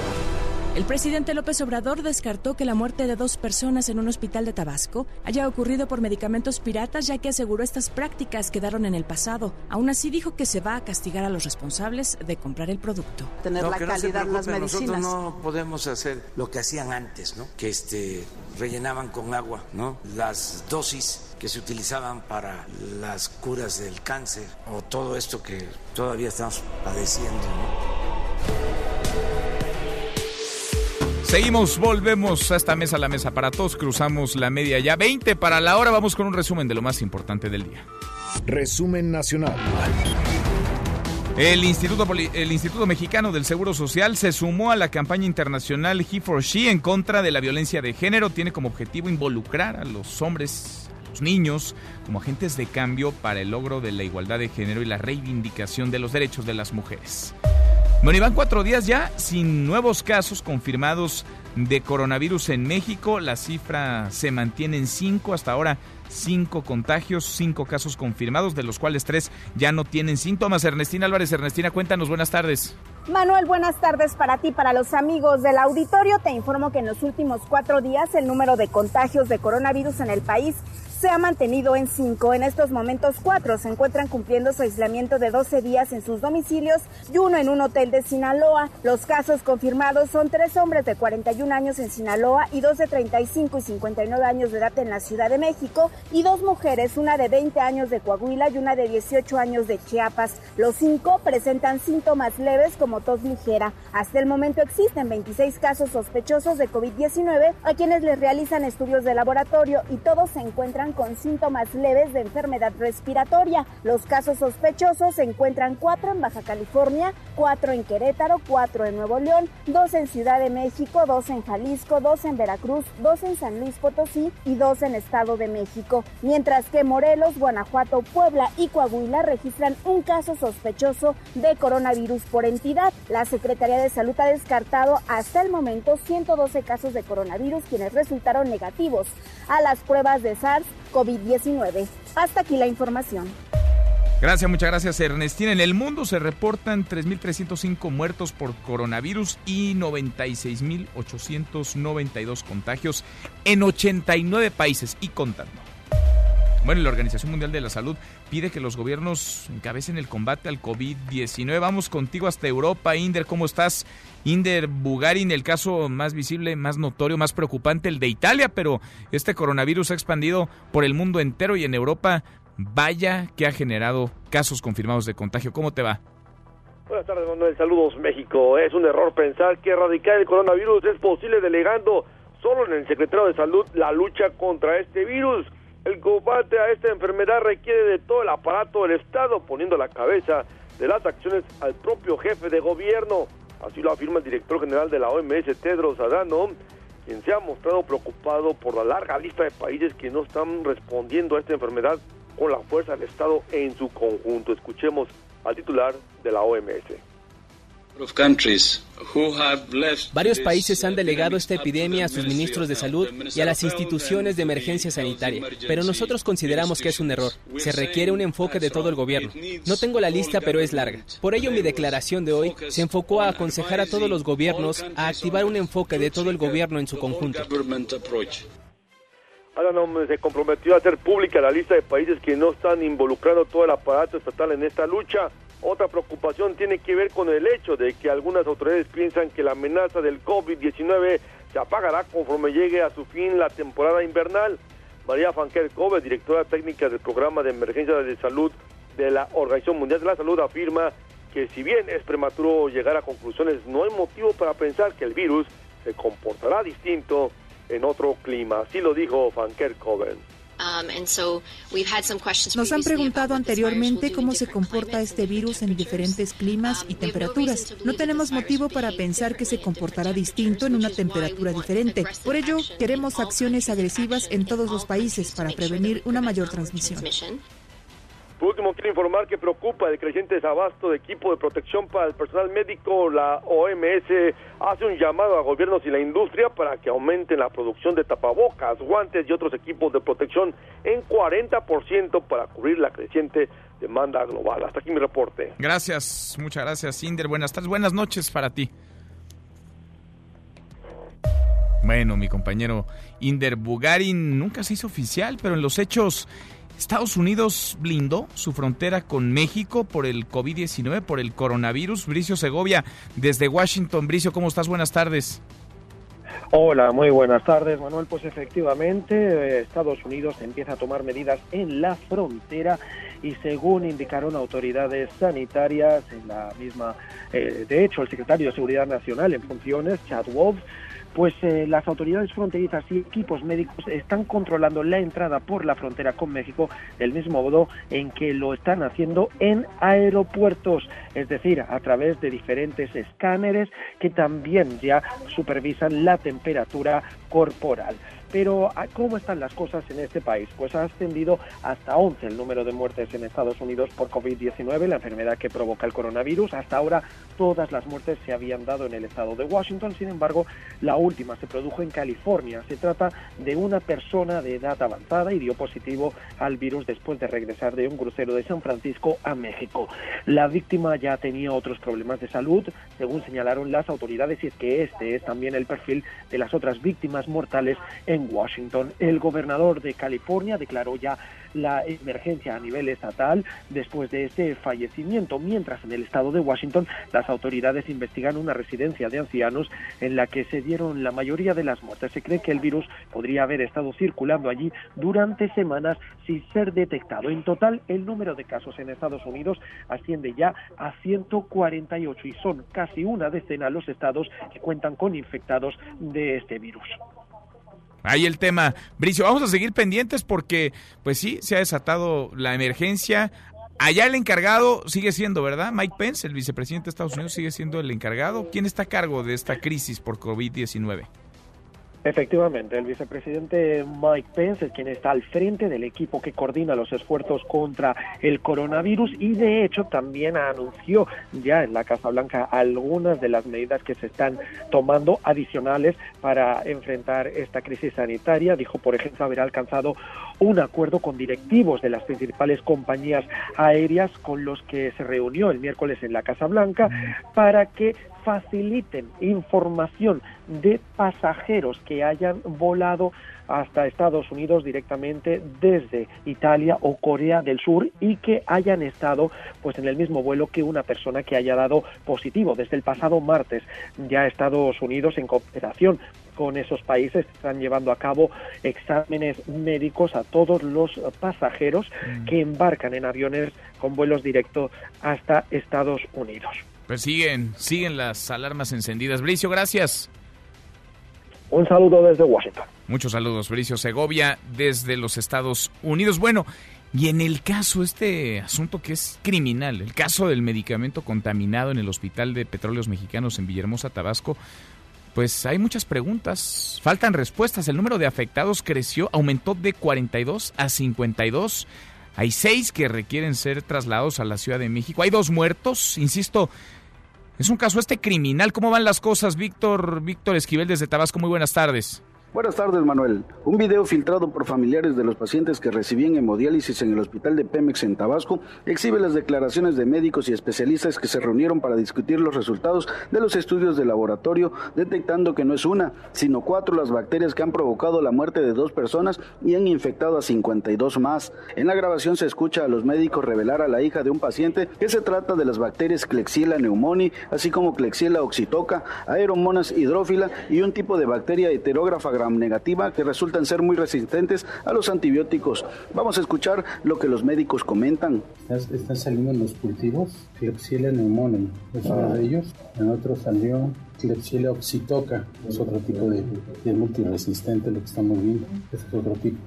El presidente López Obrador descartó que la muerte de dos personas en un hospital de Tabasco haya ocurrido por medicamentos piratas, ya que aseguró estas prácticas quedaron en el pasado. Aún así dijo que se va a castigar a los responsables de comprar el producto. Tener la calidad de las medicinas. Nosotros no podemos hacer lo que hacían antes, ¿no? Que este rellenaban con agua, ¿no? Las dosis que se utilizaban para las curas del cáncer o todo esto que todavía estamos padeciendo. Seguimos, volvemos a esta mesa, la mesa para todos, cruzamos la media ya 20 para la hora, vamos con un resumen de lo más importante del día. Resumen nacional. El Instituto, el Instituto Mexicano del Seguro Social se sumó a la campaña internacional He for She en contra de la violencia de género. Tiene como objetivo involucrar a los hombres los niños como agentes de cambio para el logro de la igualdad de género y la reivindicación de los derechos de las mujeres. Bueno, y van cuatro días ya sin nuevos casos confirmados de coronavirus en México. La cifra se mantiene en cinco hasta ahora. Cinco contagios, cinco casos confirmados, de los cuales tres ya no tienen síntomas. Ernestina Álvarez, Ernestina, cuéntanos, buenas tardes. Manuel, buenas tardes para ti, para los amigos del auditorio. Te informo que en los últimos cuatro días el número de contagios de coronavirus en el país se ha mantenido en cinco. En estos momentos, cuatro se encuentran cumpliendo su aislamiento de 12 días en sus domicilios y uno en un hotel de Sinaloa. Los casos confirmados son tres hombres de 41 años en Sinaloa y dos de 35 y 59 años de edad en la Ciudad de México y dos mujeres, una de 20 años de Coahuila y una de 18 años de Chiapas. Los cinco presentan síntomas leves como tos ligera. Hasta el momento existen 26 casos sospechosos de COVID-19 a quienes les realizan estudios de laboratorio y todos se encuentran con síntomas leves de enfermedad respiratoria. Los casos sospechosos se encuentran cuatro en Baja California, cuatro en Querétaro, cuatro en Nuevo León, dos en Ciudad de México, dos en Jalisco, dos en Veracruz, dos en San Luis Potosí y dos en Estado de México. Mientras que Morelos, Guanajuato, Puebla y Coahuila registran un caso sospechoso de coronavirus por entidad. La Secretaría de Salud ha descartado hasta el momento 112 casos de coronavirus quienes resultaron negativos a las pruebas de SARS-CoV-19. Hasta aquí la información. Gracias, muchas gracias Ernestina. En el mundo se reportan 3.305 muertos por coronavirus y 96.892 contagios en 89 países y contando. Bueno, la Organización Mundial de la Salud pide que los gobiernos encabecen el combate al COVID-19. Vamos contigo hasta Europa. Inder, ¿cómo estás? Inder Bugarin, el caso más visible, más notorio, más preocupante, el de Italia, pero este coronavirus ha expandido por el mundo entero y en Europa, vaya que ha generado casos confirmados de contagio. ¿Cómo te va? Buenas tardes, Manuel. Saludos, México. Es un error pensar que erradicar el coronavirus es posible delegando solo en el secretario de Salud la lucha contra este virus. El combate a esta enfermedad requiere de todo el aparato del Estado, poniendo la cabeza de las acciones al propio jefe de gobierno. Así lo afirma el director general de la OMS, Tedros Adhanom, quien se ha mostrado preocupado por la larga lista de países que no están respondiendo a esta enfermedad con la fuerza del Estado en su conjunto. Escuchemos al titular de la OMS. Varios países han delegado esta epidemia a sus ministros de salud y a las instituciones de emergencia sanitaria, pero nosotros consideramos que es un error. Se requiere un enfoque de todo el gobierno. No tengo la lista, pero es larga. Por ello, mi declaración de hoy se enfocó a aconsejar a todos los gobiernos a activar un enfoque de todo el gobierno en su conjunto. Adhanom se comprometió a hacer pública la lista de países que no están involucrando todo el aparato estatal en esta lucha. Otra preocupación tiene que ver con el hecho de que algunas autoridades piensan que la amenaza del COVID-19 se apagará conforme llegue a su fin la temporada invernal. María Fanker Kobe, directora técnica del programa de emergencia de salud de la Organización Mundial de la Salud, afirma que si bien es prematuro llegar a conclusiones, no hay motivo para pensar que el virus se comportará distinto en otro clima. Así lo dijo Fanker Kobe. Nos han preguntado anteriormente cómo se comporta este virus en diferentes climas y temperaturas. No tenemos motivo para pensar que se comportará distinto en una temperatura diferente. Por ello, queremos acciones agresivas en todos los países para prevenir una mayor transmisión. Por último, quiero informar que preocupa el creciente desabasto de equipo de protección para el personal médico. La OMS hace un llamado a gobiernos y la industria para que aumenten la producción de tapabocas, guantes y otros equipos de protección en 40% para cubrir la creciente demanda global. Hasta aquí mi reporte. Gracias, muchas gracias, Inder. Buenas tardes, buenas noches para ti. Bueno, mi compañero Inder Bugarin nunca se hizo oficial, pero en los hechos Estados Unidos blindó su frontera con México por el COVID-19, por el coronavirus. Bricio Segovia, desde Washington. Bricio, ¿cómo estás? Buenas tardes. Hola, muy buenas tardes, Manuel. Pues efectivamente, eh, Estados Unidos empieza a tomar medidas en la frontera y según indicaron autoridades sanitarias en la misma, eh, de hecho, el secretario de Seguridad Nacional en funciones, Chad Wolf, pues eh, las autoridades fronterizas y equipos médicos están controlando la entrada por la frontera con México del mismo modo en que lo están haciendo en aeropuertos, es decir, a través de diferentes escáneres que también ya supervisan la temperatura corporal. Pero ah, ¿cómo están las cosas en este país? Pues ha ascendido hasta 11 el número de muertes en Estados Unidos por COVID-19, la enfermedad que provoca el coronavirus. Hasta ahora todas las muertes se habían dado en el estado de Washington, sin embargo, la última se produjo en California. Se trata de una persona de edad avanzada y dio positivo al virus después de regresar de un crucero de San Francisco a México. La víctima ya tenía otros problemas de salud, según señalaron las autoridades, y es que este es también el perfil de las otras víctimas mortales en Washington. El gobernador de California declaró ya la emergencia a nivel estatal después de este fallecimiento, mientras en el estado de Washington las autoridades investigan una residencia de ancianos en la que se dieron la mayoría de las muertes. Se cree que el virus podría haber estado circulando allí durante semanas sin ser detectado. En total, el número de casos en Estados Unidos asciende ya a 148 y son casi una decena los estados que cuentan con infectados de este virus. Ahí el tema. Bricio, vamos a seguir pendientes porque, pues sí, se ha desatado la emergencia. Allá el encargado sigue siendo, ¿verdad? Mike Pence, el vicepresidente de Estados Unidos, sigue siendo el encargado. ¿Quién está a cargo de esta crisis por COVID-19? Efectivamente, el vicepresidente Mike Pence es quien está al frente del equipo que coordina los esfuerzos contra el coronavirus y de hecho también anunció ya en la Casa Blanca algunas de las medidas que se están tomando adicionales para enfrentar esta crisis sanitaria. Dijo, por ejemplo, haber alcanzado un acuerdo con directivos de las principales compañías aéreas con los que se reunió el miércoles en la Casa Blanca para que faciliten información de pasajeros que hayan volado hasta Estados Unidos directamente desde Italia o Corea del Sur y que hayan estado pues en el mismo vuelo que una persona que haya dado positivo desde el pasado martes ya Estados Unidos en cooperación con esos países están llevando a cabo exámenes médicos a todos los pasajeros mm. que embarcan en aviones con vuelos directos hasta Estados Unidos. Pues siguen, siguen las alarmas encendidas. Bricio, gracias. Un saludo desde Washington. Muchos saludos, Bricio Segovia, desde los Estados Unidos. Bueno, y en el caso, este asunto que es criminal, el caso del medicamento contaminado en el Hospital de Petróleos Mexicanos en Villahermosa, Tabasco, pues hay muchas preguntas, faltan respuestas. El número de afectados creció, aumentó de 42 a 52. Hay seis que requieren ser trasladados a la Ciudad de México. Hay dos muertos, insisto, es un caso este criminal. ¿Cómo van las cosas, Víctor? Víctor Esquivel desde Tabasco. Muy buenas tardes. Buenas tardes, Manuel. Un video filtrado por familiares de los pacientes que recibían hemodiálisis en el hospital de Pemex en Tabasco exhibe las declaraciones de médicos y especialistas que se reunieron para discutir los resultados de los estudios de laboratorio, detectando que no es una, sino cuatro las bacterias que han provocado la muerte de dos personas y han infectado a 52 más. En la grabación se escucha a los médicos revelar a la hija de un paciente que se trata de las bacterias Klebsiella pneumoniae, así como Klebsiella oxitoca, Aeromonas hidrófila y un tipo de bacteria heterógrafa negativa que resultan ser muy resistentes a los antibióticos. Vamos a escuchar lo que los médicos comentan. Están saliendo en los cultivos Klebsiella pneumoniae, es uno de ellos. En otro salió Klebsiella oxitoca, es otro tipo de, de multiresistente, lo que estamos viendo. es otro tipo.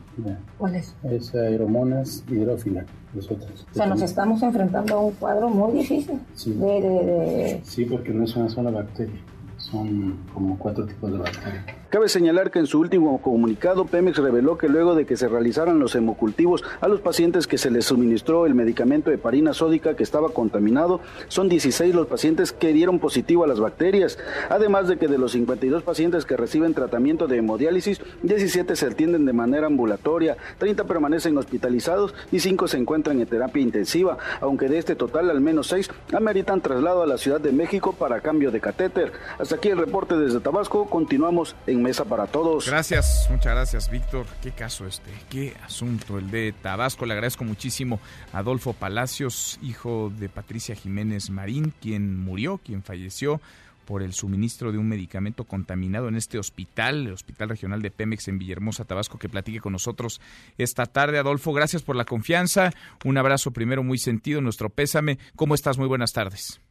¿Cuál es? Es aeromonas hidrófila, los otros. O sea, nos estamos enfrentando a un cuadro muy difícil. Sí, de, de... sí porque no es una sola bacteria, son como cuatro tipos de bacterias. Cabe señalar que en su último comunicado, Pemex reveló que luego de que se realizaran los hemocultivos a los pacientes que se les suministró el medicamento de parina sódica que estaba contaminado, son 16 los pacientes que dieron positivo a las bacterias. Además de que de los 52 pacientes que reciben tratamiento de hemodiálisis, 17 se atienden de manera ambulatoria, 30 permanecen hospitalizados y 5 se encuentran en terapia intensiva, aunque de este total al menos 6 ameritan traslado a la Ciudad de México para cambio de catéter. Hasta aquí el reporte desde Tabasco. Continuamos en mesa para todos. Gracias, muchas gracias, Víctor. Qué caso este, qué asunto el de Tabasco. Le agradezco muchísimo a Adolfo Palacios, hijo de Patricia Jiménez Marín, quien murió, quien falleció por el suministro de un medicamento contaminado en este hospital, el Hospital Regional de Pemex en Villahermosa, Tabasco, que platique con nosotros esta tarde. Adolfo, gracias por la confianza. Un abrazo primero muy sentido, nuestro pésame. ¿Cómo estás? Muy buenas tardes.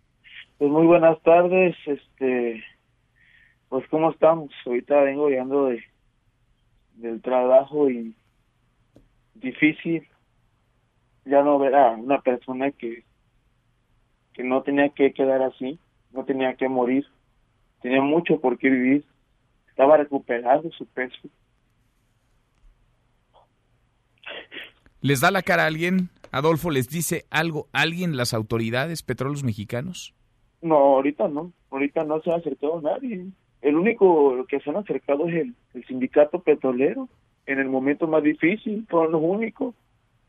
Pues muy buenas tardes. Este, pues cómo estamos. Ahorita vengo llegando de, del trabajo y difícil ya no ver a una persona que, que no tenía que quedar así, no tenía que morir, tenía mucho por qué vivir, estaba recuperando su peso. ¿Les da la cara a alguien? Adolfo, ¿les dice algo alguien, las autoridades, petróleos mexicanos? No, ahorita no, ahorita no se ha acercado nadie el único que se han acercado es el, sindicato petrolero en el momento más difícil, fueron los únicos,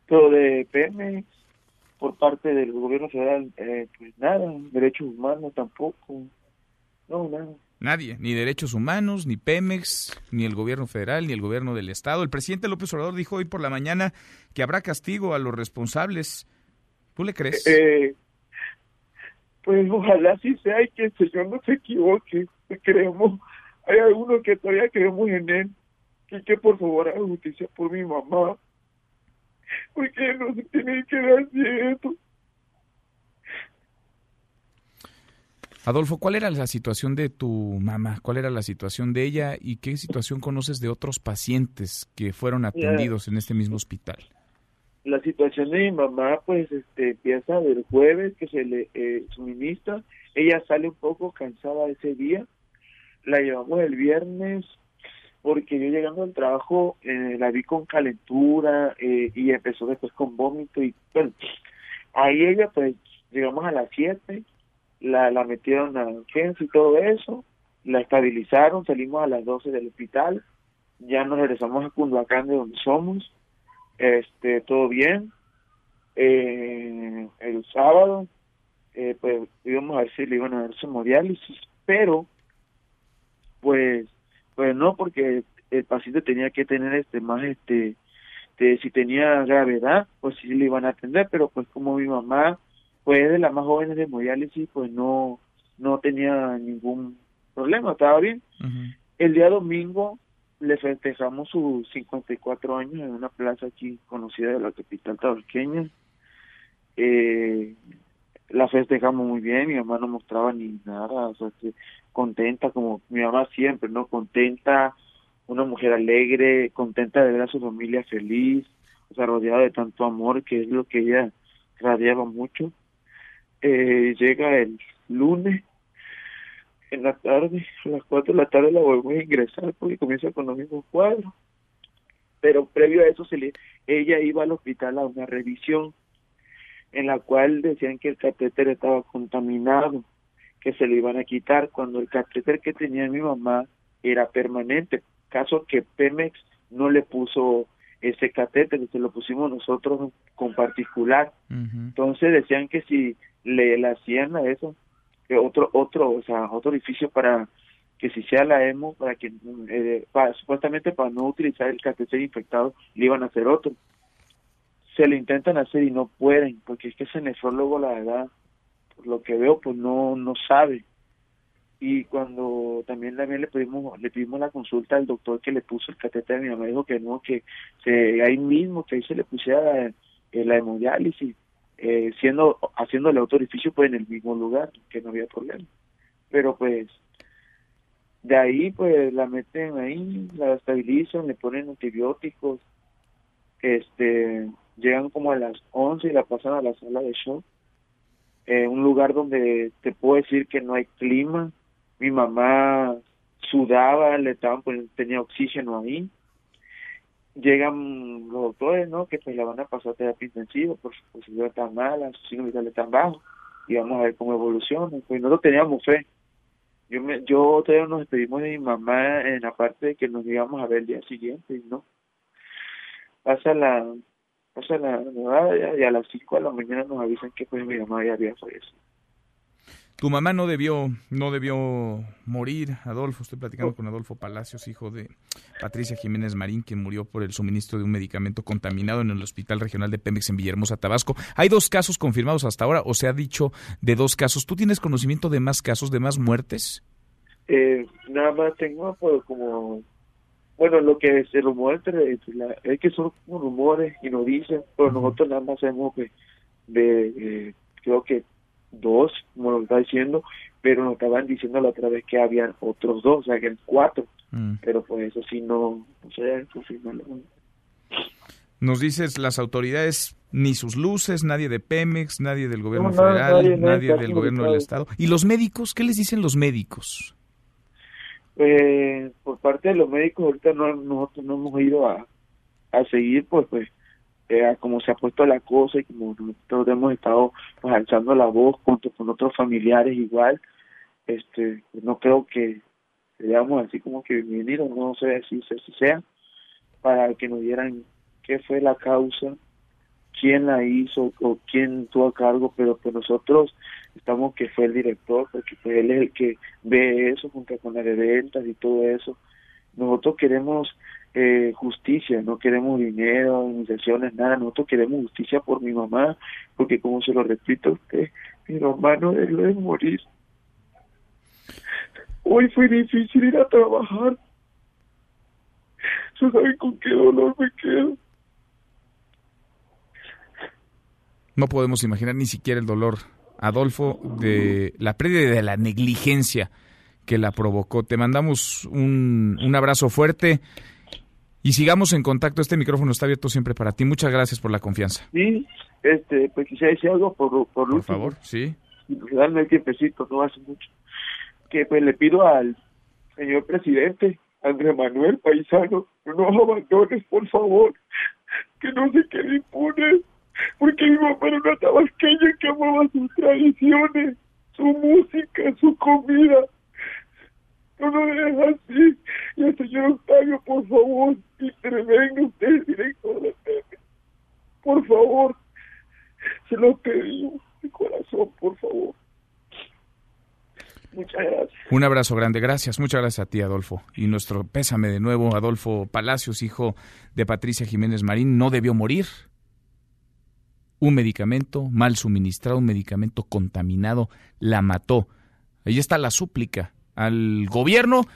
pero de Pemex, por parte del gobierno federal, eh, pues nada, derechos humanos tampoco, no, nada. Nadie, ni derechos humanos, ni Pemex, ni el gobierno federal, ni el gobierno del estado. El presidente López Obrador dijo hoy por la mañana que habrá castigo a los responsables. ¿Tú le crees? Eh, pues ojalá sí sea y que el Señor no se equivoque. Creemos, hay algunos que todavía creemos en Él. Y que por favor haga justicia por mi mamá. Porque no se tiene que dar esto. Adolfo, ¿cuál era la situación de tu mamá? ¿Cuál era la situación de ella? ¿Y qué situación conoces de otros pacientes que fueron atendidos en este mismo hospital? La situación de mi mamá, pues, este, empieza del jueves que se le eh, suministra. Ella sale un poco cansada ese día. La llevamos el viernes porque yo llegando al trabajo eh, la vi con calentura eh, y empezó después con vómito y bueno, ahí ella pues llegamos a las 7 la, la metieron a urgencia y todo eso, la estabilizaron, salimos a las 12 del hospital, ya nos regresamos a Cunduacán de donde somos, este, todo bien, eh, el sábado, eh, pues íbamos a ver si le iban a dar su hemodiálisis, pero, pues, pues no, porque el paciente tenía que tener este más este de, si tenía gravedad pues sí le iban a atender pero pues como mi mamá pues de las más jóvenes de hemodiálisis, pues no, no tenía ningún problema, estaba bien. El día domingo le festejamos sus 54 años en una plaza aquí conocida de la capital tabasqueña. Eh, la festejamos muy bien, mi mamá no mostraba ni nada, o sea, contenta como mi mamá siempre, ¿no? Contenta, una mujer alegre, contenta de ver a su familia feliz, o sea, rodeada de tanto amor, que es lo que ella radiaba mucho eh, llega el lunes en la tarde, a las 4 de la tarde la volvemos a ingresar porque comienza con los mismos cuadros. Pero previo a eso se le, ella iba al hospital a una revisión en la cual decían que el catéter estaba contaminado, que se le iban a quitar cuando el catéter que tenía mi mamá era permanente, caso que Pemex no le puso ese catéter, se lo pusimos nosotros con particular. Entonces decían que si le, la hacían a eso, que otro, otro, o sea, otro orificio para que si sea la EMO, para que, eh, supuestamente para no utilizar el catéter infectado, le iban a hacer otro. Se lo intentan hacer y no pueden, porque es que ese nefrólogo, la verdad, por lo que veo, pues no, no sabe. Y cuando también, también le pedimos, le pedimos la consulta al doctor que le puso el catéter, mi mamá dijo que no, que se, ahí mismo, que ahí se le pusiera eh, la hemodiálisis eh, siendo haciéndole autorificio pues en el mismo lugar que no había problema. Pero pues de ahí pues la meten ahí la estabilizan le ponen antibióticos este llegan como a las 11 y la pasan a la sala de shock eh, un lugar donde te puedo decir que no hay clima. Mi mamá sudaba le estaban tenía oxígeno ahí llegan los doctores, ¿no? Que pues la van a pasar a terapia intensiva, por su posibilidad tan mala, su signo vital tan bajo, y vamos a ver cómo evoluciona. Pues nosotros teníamos fe. Yo, me, yo todavía nos despedimos de mi mamá en la parte de que nos íbamos a ver el día siguiente, y no. Pasa la, pasa la nevada y a las 5 de la mañana nos avisan que pues mi mamá ya había fallecido. Tu mamá no debió, no debió morir, Adolfo. Estoy platicando con Adolfo Palacios, hijo de Patricia Jiménez Marín, quien murió por el suministro de un medicamento contaminado en el Hospital Regional de Pemex en Villahermosa, Tabasco. Hay dos casos confirmados hasta ahora, o se ha dicho de dos casos. ¿Tú tienes conocimiento de más casos, de más muertes? Eh, nada más tengo pues, como, bueno, lo que se rumora es que son rumores y no dicen, pero nosotros nada más sabemos que de, creo que dos, como lo está diciendo, pero nos estaban diciendo la otra vez que habían otros dos, o sea, que eran cuatro. Mm. Pero pues eso sí no, no sé, Nos dices, las autoridades, ni sus luces, nadie de Pemex, nadie del gobierno federal, nadie, del gobierno del Estado. ¿Y los médicos? ¿Qué les dicen los médicos? Eh, por parte de los médicos, ahorita no, nosotros no hemos ido a, a seguir, pues, pues, eh, como se ha puesto la cosa y como nosotros hemos estado pues alzando la voz junto con otros familiares igual, este no creo que seríamos así como que bienvenidos, no sé si, sea, para que nos dieran qué fue la causa, quién la hizo o quién tuvo a cargo, pero pues nosotros estamos que fue el director, porque pues él es el que ve eso junto con las ventas y todo eso. Nosotros queremos eh, justicia, no queremos dinero, iniciaciones, nada, nosotros queremos justicia por mi mamá, porque como se lo repito a usted, mi mamá no debe morir. Hoy fue difícil ir a trabajar. ¿No saben con qué dolor me quedo? No podemos imaginar ni siquiera el dolor, Adolfo, de la pérdida de la negligencia que la provocó. Te mandamos un, un abrazo fuerte y sigamos en contacto. Este micrófono está abierto siempre para ti. Muchas gracias por la confianza. Sí, este, pues quisiera decir algo por, por, por favor, sí. Darme el tiempecito, no hace mucho. Que pues le pido al señor presidente, Andrés Manuel Paisano, no abandones, por favor, que no se quede impune porque mi mamá era una tabasqueña que amaba sus tradiciones, su música, su comida. No lo dejes así. Y el señor Octavio, por favor, intervenga usted, TV. Por favor, se lo pedimos de corazón, por favor. Muchas gracias. Un abrazo grande, gracias, muchas gracias a ti, Adolfo. Y nuestro pésame de nuevo, Adolfo Palacios, hijo de Patricia Jiménez Marín, no debió morir un medicamento mal suministrado, un medicamento contaminado, la mató. Ahí está la súplica al gobierno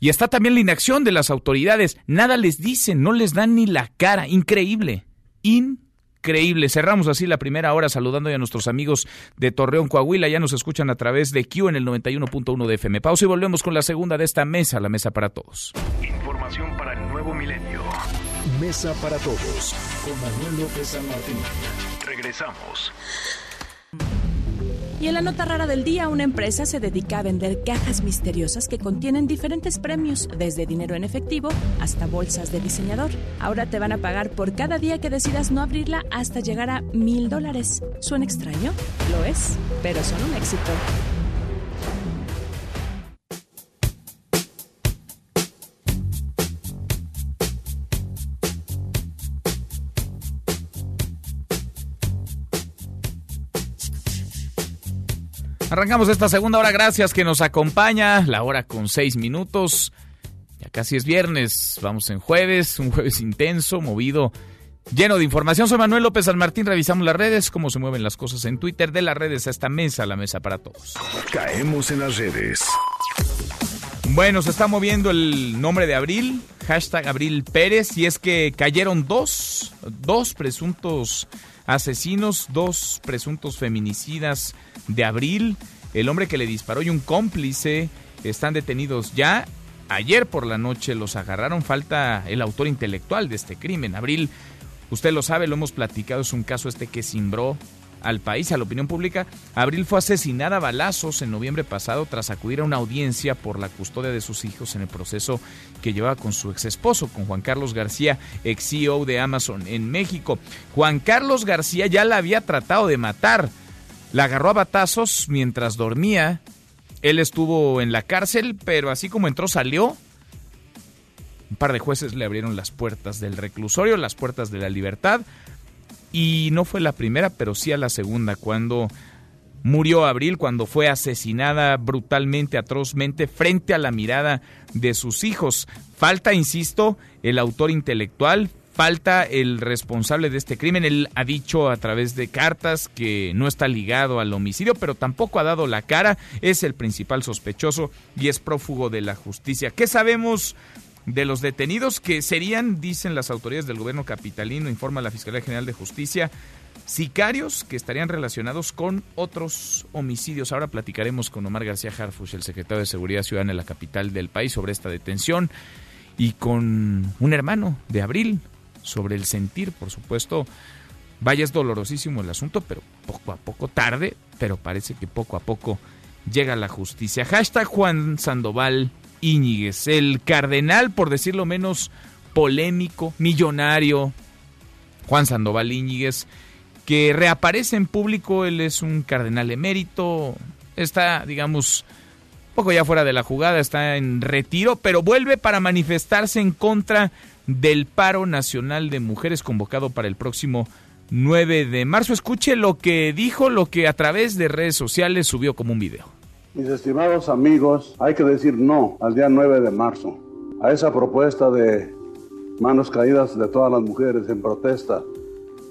y está también la inacción de las autoridades. Nada les dicen, no les dan ni la cara. Increíble, increíble. Cerramos así la primera hora saludando a nuestros amigos de Torreón, Coahuila. Ya nos escuchan a través de Q en el 91.1 de FM. Pausa y volvemos con la segunda de esta mesa, la mesa para todos. Información para el nuevo milenio. Mesa para todos con Manuel López San Martín. Regresamos. Y en la nota rara del día, una empresa se dedica a vender cajas misteriosas que contienen diferentes premios, desde dinero en efectivo hasta bolsas de diseñador. Ahora te van a pagar por cada día que decidas no abrirla hasta llegar a mil dólares. ¿Suena extraño? Lo es, pero son un éxito. Arrancamos esta segunda hora, gracias que nos acompaña, la hora con seis minutos. Ya casi es viernes, vamos en jueves, un jueves intenso, movido, lleno de información. Soy Manuel López San Martín, revisamos las redes, cómo se mueven las cosas en Twitter, de las redes a esta mesa, la mesa para todos. Caemos en las redes. Bueno, se está moviendo el nombre de Abril, hashtag Abril Pérez, y es que cayeron dos, dos presuntos asesinos, dos presuntos feminicidas de abril. El hombre que le disparó y un cómplice están detenidos ya. Ayer por la noche los agarraron. Falta el autor intelectual de este crimen. Abril, usted lo sabe, lo hemos platicado, es un caso este que cimbró al país, a la opinión pública. Abril fue asesinada a balazos en noviembre pasado tras acudir a una audiencia por la custodia de sus hijos en el proceso que llevaba con su ex esposo, con Juan Carlos García, ex CEO de Amazon en México. Juan Carlos García ya la había tratado de matar. La agarró a batazos mientras dormía. Él estuvo en la cárcel, pero así como entró, salió. Un par de jueces le abrieron las puertas del reclusorio, las puertas de la libertad. Y no fue la primera, pero sí a la segunda, cuando murió Abril, cuando fue asesinada brutalmente, atrozmente, frente a la mirada de sus hijos. Falta, insisto, el autor intelectual, falta el responsable de este crimen. Él ha dicho a través de cartas que no está ligado al homicidio, pero tampoco ha dado la cara. Es el principal sospechoso y es prófugo de la justicia. ¿Qué sabemos de los detenidos que serían, dicen las autoridades del gobierno capitalino, informa la Fiscalía General de Justicia, sicarios que estarían relacionados con otros homicidios. Ahora platicaremos con Omar García Harfush, el secretario de Seguridad Ciudadana en la capital del país, sobre esta detención y con un hermano de Abril sobre el sentir, por supuesto. Vaya, es dolorosísimo el asunto, pero poco a poco, tarde, pero parece que poco a poco llega la justicia. Hashtag Juan Sandoval Íñiguez, el cardenal, por decirlo menos, polémico, millonario, Juan Sandoval Íñiguez, que reaparece en público, él es un cardenal emérito, está, digamos, poco ya fuera de la jugada, está en retiro, pero vuelve para manifestarse en contra del paro nacional de mujeres convocado para el próximo 9 de marzo. Escuche lo que dijo, lo que a través de redes sociales subió como un video. Mis estimados amigos, hay que decir no al día 9 de marzo, a esa propuesta de manos caídas de todas las mujeres en protesta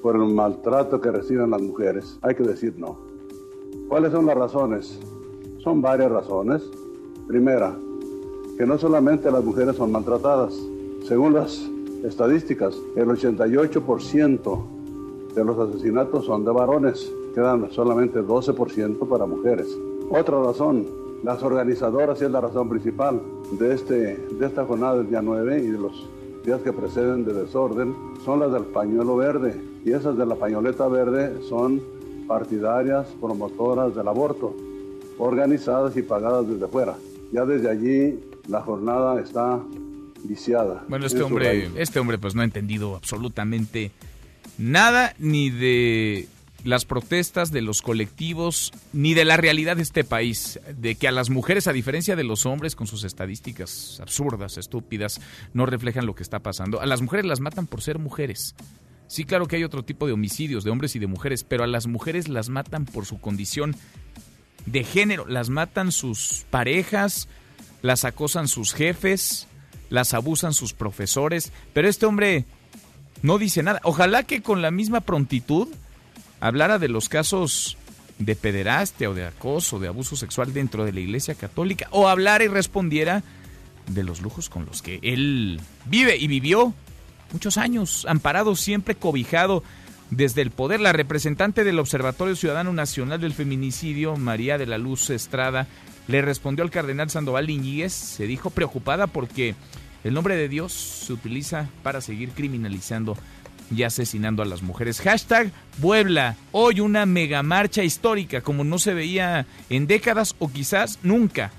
por el maltrato que reciben las mujeres. Hay que decir no. ¿Cuáles son las razones? Son varias razones. Primera, que no solamente las mujeres son maltratadas. Según las estadísticas, el 88% de los asesinatos son de varones. Quedan solamente 12% para mujeres. Otra razón, las organizadoras, y es la razón principal de, este, de esta jornada del día 9 y de los días que preceden de desorden, son las del pañuelo verde. Y esas de la pañoleta verde son partidarias, promotoras del aborto, organizadas y pagadas desde fuera. Ya desde allí la jornada está viciada. Bueno, este hombre, este hombre pues no ha entendido absolutamente nada ni de las protestas de los colectivos ni de la realidad de este país, de que a las mujeres, a diferencia de los hombres, con sus estadísticas absurdas, estúpidas, no reflejan lo que está pasando. A las mujeres las matan por ser mujeres. Sí, claro que hay otro tipo de homicidios de hombres y de mujeres, pero a las mujeres las matan por su condición de género, las matan sus parejas, las acosan sus jefes, las abusan sus profesores, pero este hombre no dice nada. Ojalá que con la misma prontitud hablara de los casos de pederastia o de acoso, de abuso sexual dentro de la Iglesia Católica, o hablara y respondiera de los lujos con los que él vive y vivió muchos años, amparado, siempre cobijado desde el poder. La representante del Observatorio Ciudadano Nacional del Feminicidio, María de la Luz Estrada, le respondió al cardenal Sandoval Iñiguez, se dijo preocupada porque el nombre de Dios se utiliza para seguir criminalizando y asesinando a las mujeres. Hashtag Puebla, hoy una mega marcha histórica como no se veía en décadas o quizás nunca.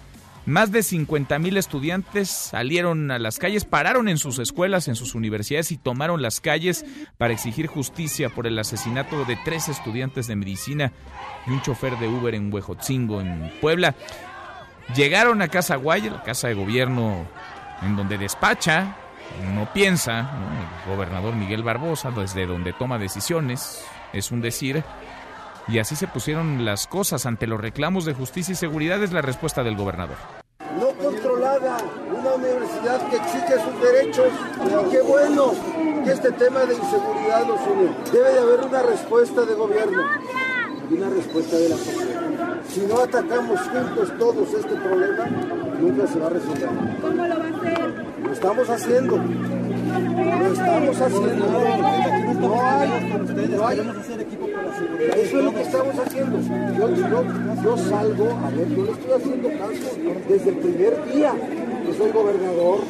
Más de 50 mil estudiantes salieron a las calles, pararon en sus escuelas, en sus universidades y tomaron las calles para exigir justicia por el asesinato de tres estudiantes de medicina y un chofer de Uber en Huejotzingo, en Puebla. Llegaron a Casa Guaya, la casa de gobierno en donde despacha, no piensa, el gobernador Miguel Barbosa, desde donde toma decisiones, es un decir, y así se pusieron las cosas ante los reclamos de justicia y seguridad, es la respuesta del gobernador. No controlada, una universidad que exige sus derechos, y qué bueno que este tema de inseguridad los une. Debe de haber una respuesta de gobierno y una respuesta de la sociedad. Si no atacamos juntos todos este problema, nunca se va a resolver. ¿Cómo lo va a hacer? Lo estamos haciendo. Lo estamos haciendo. No hay, no hay. Eso es lo que estamos haciendo. Yo, yo, yo salgo, a ver, yo le estoy haciendo caso desde el primer día que soy gobernador.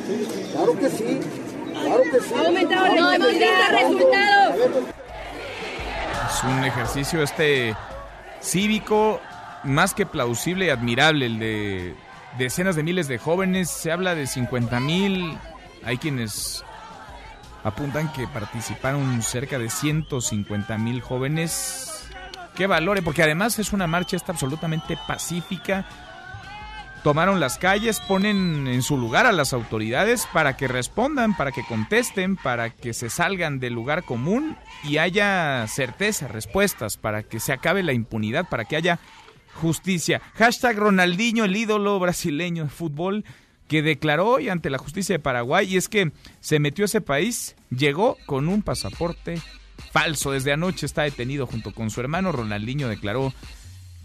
Claro que sí. Claro que sí. Ha aumentado no, hemos visto resultados. Es un ejercicio este cívico más que plausible y admirable, el de decenas de miles de jóvenes, se habla de 50 mil, hay quienes apuntan que participaron cerca de 150 mil jóvenes. Que valore, porque además es una marcha esta absolutamente pacífica. Tomaron las calles, ponen en su lugar a las autoridades para que respondan, para que contesten, para que se salgan del lugar común y haya certeza, respuestas, para que se acabe la impunidad, para que haya justicia. Hashtag Ronaldinho, el ídolo brasileño de fútbol, que declaró hoy ante la justicia de Paraguay y es que se metió a ese país, llegó con un pasaporte falso. Desde anoche está detenido junto con su hermano. Ronaldinho declaró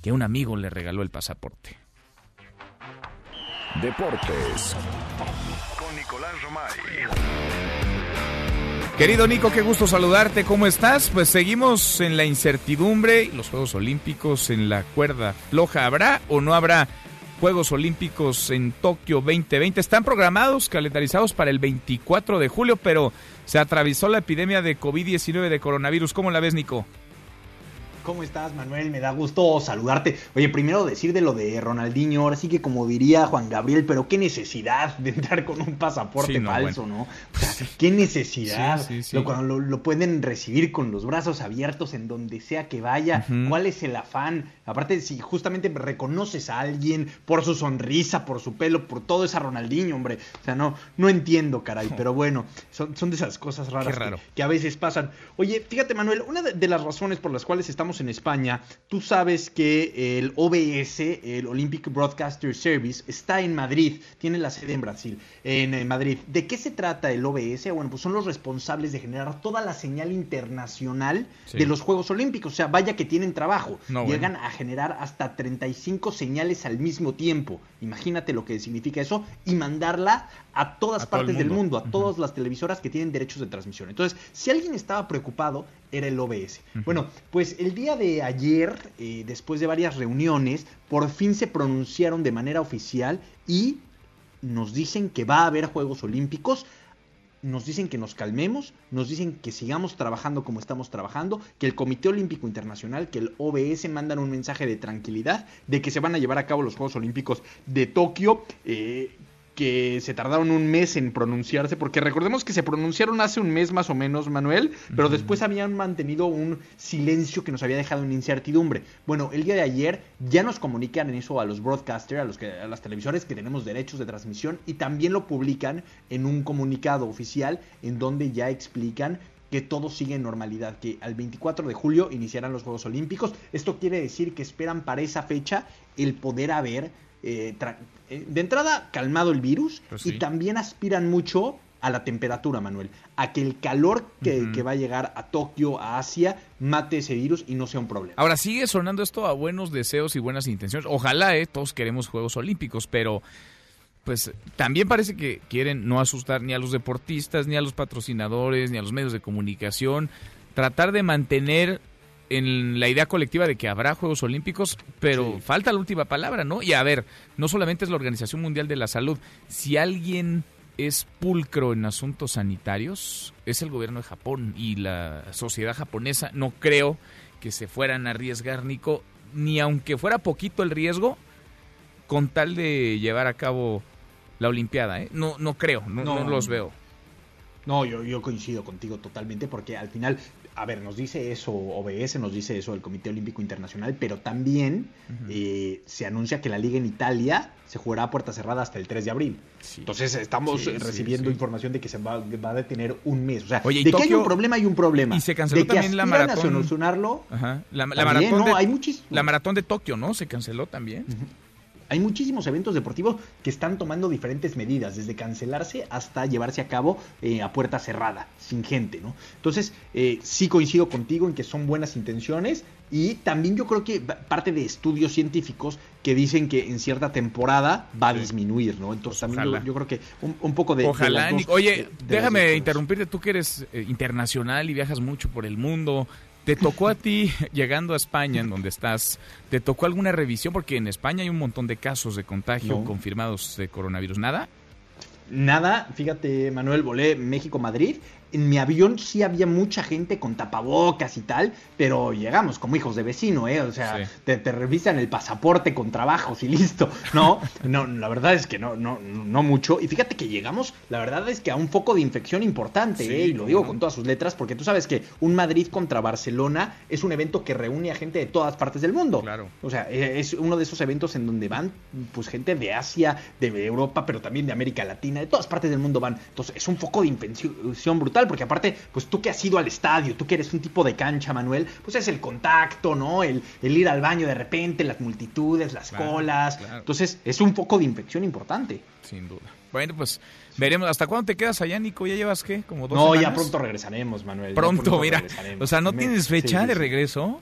que un amigo le regaló el pasaporte. Deportes con Nicolás Romay. Querido Nico, qué gusto saludarte. ¿Cómo estás? Pues seguimos en la incertidumbre. Los Juegos Olímpicos en la cuerda floja. ¿Habrá o no habrá Juegos Olímpicos en Tokio 2020? Están programados, calendarizados para el 24 de julio, pero se atravesó la epidemia de COVID-19 de coronavirus. ¿Cómo la ves, Nico? ¿Cómo estás, Manuel? Me da gusto saludarte. Oye, primero decir de lo de Ronaldinho, ahora sí que como diría Juan Gabriel, pero qué necesidad de entrar con un pasaporte falso, ¿no? O sea, qué necesidad. Lo, cuando lo, pueden recibir con los brazos abiertos en donde sea que vaya. ¿Cuál es el afán? Aparte, si justamente reconoces a alguien por su sonrisa, por su pelo, por todo esa Ronaldinho, hombre. O sea, no, no entiendo, caray. Pero bueno, son, son de esas cosas raras que, que, a veces pasan. Oye, fíjate, Manuel, una de las razones por las cuales estamos en España, tú sabes que el OBS, el Olympic Broadcaster Service, está en Madrid, tiene la sede en Brasil, en, Madrid. ¿De qué se trata el OBS? Bueno, pues son los responsables de generar toda la señal internacional de los Juegos Olímpicos. O sea, vaya que tienen trabajo. Llegan a generar hasta 35 señales al mismo tiempo. Imagínate lo que significa eso y mandarla a todas partes del mundo, a todas las televisoras que tienen derechos de transmisión. Entonces, si alguien estaba preocupado, era el OBS. Bueno, pues el día de ayer, eh, después de varias reuniones, por fin se pronunciaron de manera oficial y nos dicen que va a haber Juegos Olímpicos. Nos dicen que nos calmemos, nos dicen que sigamos trabajando como estamos trabajando, que el Comité Olímpico Internacional, que el OBS mandan un mensaje de tranquilidad, de que se van a llevar a cabo los Juegos Olímpicos de Tokio, eh, que se tardaron un mes en pronunciarse, porque recordemos que se pronunciaron hace un mes más o menos, Manuel, pero después habían mantenido un silencio que nos había dejado en incertidumbre. Bueno, el día de ayer ya nos comunican en eso a los broadcasters, a, los que, a las televisores que tenemos derechos de transmisión y también lo publican en un comunicado oficial en donde ya explican que todo sigue en normalidad, que al 24 de julio iniciarán los Juegos Olímpicos. Esto quiere decir que esperan para esa fecha el poder haber eh, eh, de entrada calmado el virus pues y también aspiran mucho a la temperatura, Manuel, a que el calor que, va a llegar a Tokio, a Asia, mate ese virus y no sea un problema. Ahora sigue sonando esto a buenos deseos y buenas intenciones. Ojalá, eh, todos queremos Juegos Olímpicos, pero pues también parece que quieren no asustar ni a los deportistas, ni a los patrocinadores, ni a los medios de comunicación, tratar de mantener en la idea colectiva de que habrá Juegos Olímpicos, pero falta la última palabra, ¿no? Y a ver, no solamente es la Organización Mundial de la Salud, si alguien es pulcro en asuntos sanitarios, es el gobierno de Japón y la sociedad japonesa. No creo que se fueran a arriesgar, Nico, ni aunque fuera poquito el riesgo, con tal de llevar a cabo la Olimpiada, ¿eh? No, no creo, no, no los veo. No, yo, yo coincido contigo totalmente porque al final a ver, nos dice eso OBS, nos dice eso el Comité Olímpico Internacional, pero también eh, se anuncia que la liga en Italia se jugará a puerta cerrada hasta el 3 de abril. Entonces estamos recibiendo información de que se va, a detener un mes. O sea, de que hay un problema, hay un problema. Y se canceló también la maratón. A solucionarlo. La, maratón de, hay la maratón de Tokio, ¿no? Se canceló también. Hay muchísimos eventos deportivos que están tomando diferentes medidas, desde cancelarse hasta llevarse a cabo eh, a puerta cerrada, sin gente, ¿no? Entonces, eh, sí coincido contigo en que son buenas intenciones y también yo creo que parte de estudios científicos que dicen que en cierta temporada va a disminuir, ¿no? Entonces también yo, creo que un, poco de... Ojalá. Oye, déjame interrumpirte, tú que eres eh, internacional y viajas mucho por el mundo. ¿Te tocó a ti, llegando a España, en donde estás, te tocó alguna revisión? Porque en España hay un montón de casos de contagio confirmados de coronavirus. ¿Nada? Nada, fíjate, Manuel, volé México-Madrid en mi avión sí había mucha gente con tapabocas y tal, pero llegamos como hijos de vecino, ¿eh? O sea, te, revisan el pasaporte con trabajos y listo. No, [LAUGHS] no, la verdad es que no, no, no mucho. Y fíjate que llegamos, la verdad es que a un foco de infección importante, ¿eh? Y lo digo con todas sus letras, porque tú sabes que un Madrid contra Barcelona es un evento que reúne a gente de todas partes del mundo. Claro. O sea, e, es uno de esos eventos en donde van, pues, gente de Asia, de Europa, pero también de América Latina, de todas partes del mundo van. Entonces, es un foco de infección brutal porque aparte, pues tú que has ido al estadio, tú que eres un tipo de cancha, Manuel, pues es el contacto, ¿no? El, ir al baño de repente, las multitudes, las colas. Entonces, es un foco de infección importante. Sin duda. Bueno, pues veremos. ¿Hasta cuándo te quedas allá, Nico? ¿Ya llevas qué? ¿Como dos No, ya pronto regresaremos, Manuel. Pronto, mira. O sea, ¿no tienes fecha de regreso?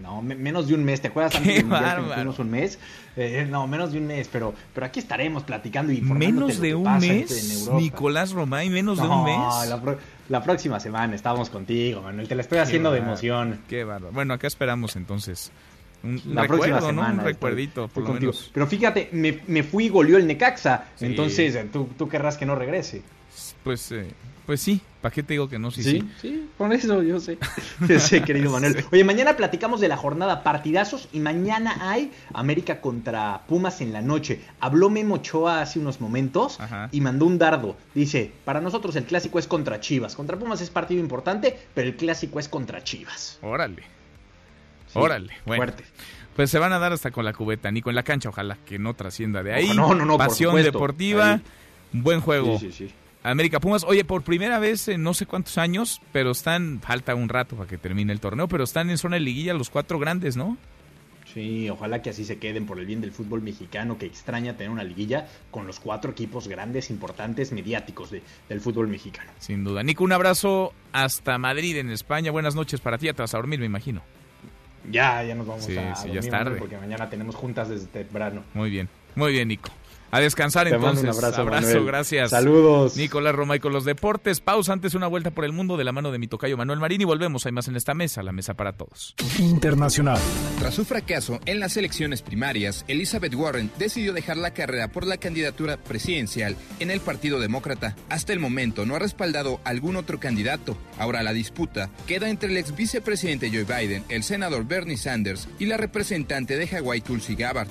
No, menos de un mes. ¿Te acuerdas [LAUGHS] antes de que un mes? Eh, no, menos de un mes, pero, pero aquí estaremos platicando y ¿Menos de un mes? Nicolás Romay, menos de un mes. La, la, próxima semana estamos contigo, Manuel. Te la estoy haciendo de emoción. Qué bárbaro. Bueno, acá esperamos entonces. Un, la próxima semana, ¿no? Un recuerdito, por lo menos. Pero fíjate, me, me fui y goleó el Necaxa. Entonces, tú, tú querrás que no regrese. Pues, eh, pues sí, ¿para qué te digo que no? Sí, sí, sí, por eso yo sé. [LAUGHS] sí, querido Manuel. Oye, mañana platicamos de la jornada partidazos y mañana hay América contra Pumas en la noche. Habló Memo Ochoa hace unos momentos y mandó un dardo. Dice, para nosotros el clásico es contra Chivas. Contra Pumas es partido importante, pero el clásico es contra Chivas. Órale. Órale, bueno. Fuerte. Pues se van a dar hasta con la cubeta, ni con la cancha, ojalá que no trascienda de ahí. No, no, no, Pasión deportiva, buen juego. Sí, sí, sí. América Pumas, oye, por primera vez en no sé cuántos años, pero están, falta un rato para que termine el torneo, pero están en zona de liguilla los cuatro grandes, ¿no? Sí, ojalá que así se queden por el bien del fútbol mexicano, que extraña tener una liguilla con los cuatro equipos grandes, importantes, mediáticos del fútbol mexicano. Sin duda. Nico, un abrazo hasta Madrid, en España. Buenas noches para ti, vas a dormir, me imagino. Ya, ya nos vamos a, sí, ya es tarde. porque mañana tenemos juntas desde temprano. Muy bien, muy bien, Nico. A descansar entonces. un abrazo, abrazo gracias. Saludos. Nicolás Roma y con los deportes. Pausa antes una vuelta por el mundo de la mano de mi tocayo Manuel Marín y volvemos. Hay más en esta mesa, la mesa para todos. Internacional. Tras su fracaso en las elecciones primarias, Elizabeth Warren decidió dejar la carrera por la candidatura presidencial en el Partido Demócrata. Hasta el momento no ha respaldado algún otro candidato. Ahora la disputa queda entre el ex vicepresidente Joe Biden, el senador Bernie Sanders y la representante de Hawái Tulsi Gabbard.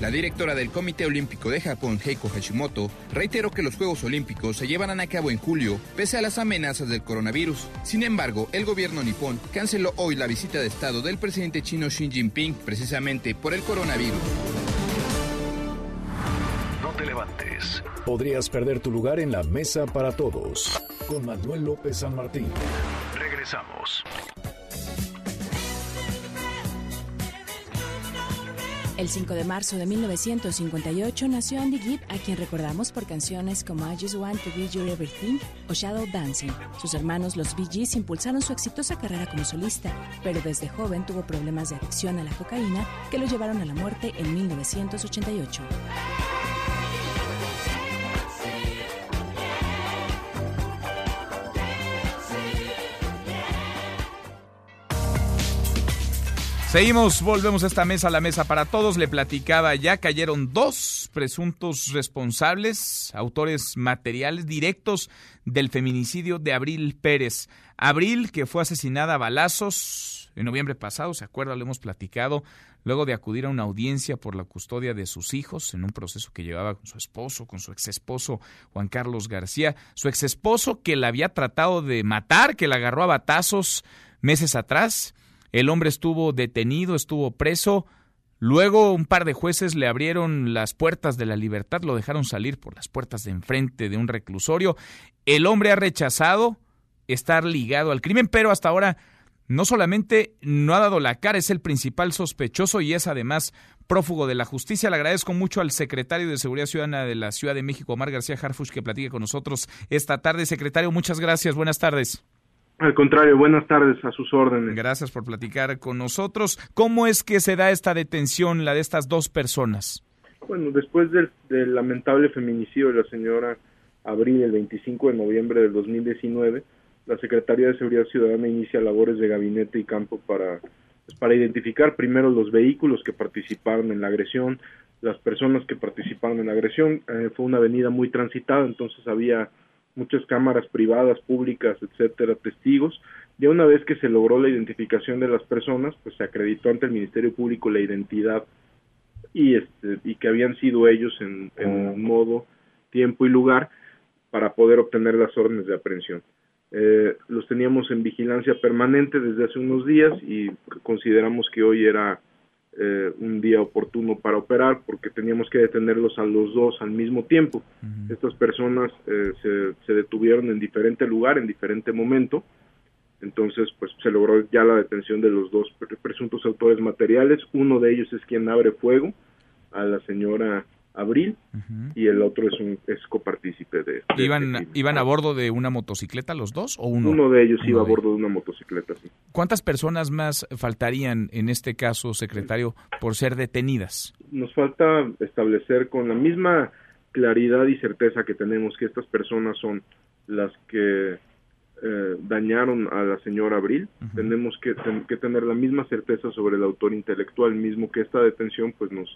La directora del Comité Olímpico de Japón Heiko Hashimoto, reiteró que los Juegos Olímpicos se llevarán a cabo en julio, pese a las amenazas del coronavirus. Sin embargo, el gobierno nipón canceló hoy la visita de Estado del presidente chino Xi Jinping, precisamente por el coronavirus. No te levantes. Podrías perder tu lugar en la mesa para todos. Con Manuel López San Martín. Regresamos. El 5 de marzo de 1958 nació Andy Gibb, a quien recordamos por canciones como I Just Want to Be Your Everything o Shadow Dancing. Sus hermanos, los Bee Gees, impulsaron su exitosa carrera como solista, pero desde joven tuvo problemas de adicción a la cocaína que lo llevaron a la muerte en 1988. Seguimos, volvemos a esta mesa, la mesa para todos. Le platicaba, ya cayeron dos presuntos responsables, autores materiales directos del feminicidio de Abril Pérez. Abril, que fue asesinada a balazos en noviembre pasado, ¿se acuerda? Lo hemos platicado, luego de acudir a una audiencia por la custodia de sus hijos en un proceso que llevaba con su esposo, con su exesposo Juan Carlos García. Su exesposo que la había tratado de matar, que la agarró a batazos meses atrás el hombre estuvo detenido, estuvo preso. Luego un par de jueces le abrieron las puertas de la libertad, lo dejaron salir por las puertas de enfrente de un reclusorio. El hombre ha rechazado estar ligado al crimen, pero hasta ahora no solamente no ha dado la cara, es el principal sospechoso y es además prófugo de la justicia. Le agradezco mucho al secretario de Seguridad Ciudadana de la Ciudad de México, Omar García Harfush, que platique con nosotros esta tarde. Secretario, muchas gracias. Buenas tardes. Al contrario, buenas tardes a sus órdenes. Gracias por platicar con nosotros. ¿Cómo es que se da esta detención, la de estas dos personas? Bueno, después del, lamentable feminicidio de la señora Abril el 25 de noviembre del 2019, la Secretaría de Seguridad Ciudadana inicia labores de gabinete y campo para, pues, para identificar primero los vehículos que participaron en la agresión, las personas que participaron en la agresión. Eh, fue una avenida muy transitada, entonces había muchas cámaras privadas, públicas, etcétera, testigos. Ya una vez que se logró la identificación de las personas, pues se acreditó ante el Ministerio Público la identidad y este y que habían sido ellos en, en modo, tiempo y lugar para poder obtener las órdenes de aprehensión. Eh, los teníamos en vigilancia permanente desde hace unos días y consideramos que hoy era eh, un día oportuno para operar porque teníamos que detenerlos a los dos al mismo tiempo. Estas personas eh, se, se, detuvieron en diferente lugar, en diferente momento. Entonces, pues se logró ya la detención de los dos presuntos autores materiales. Uno de ellos es quien abre fuego a la señora Abril y el otro es un es copartícipe de, ¿Iban, este ¿Iban a bordo de una motocicleta los dos o uno? Uno de ellos iba a bordo de una motocicleta, sí. ¿Cuántas personas más faltarían en este caso, secretario, por ser detenidas? Nos falta establecer con la misma claridad y certeza que tenemos que estas personas son las que eh, dañaron a la señora Abril, tenemos que, que tener la misma certeza sobre el autor intelectual mismo que esta detención pues nos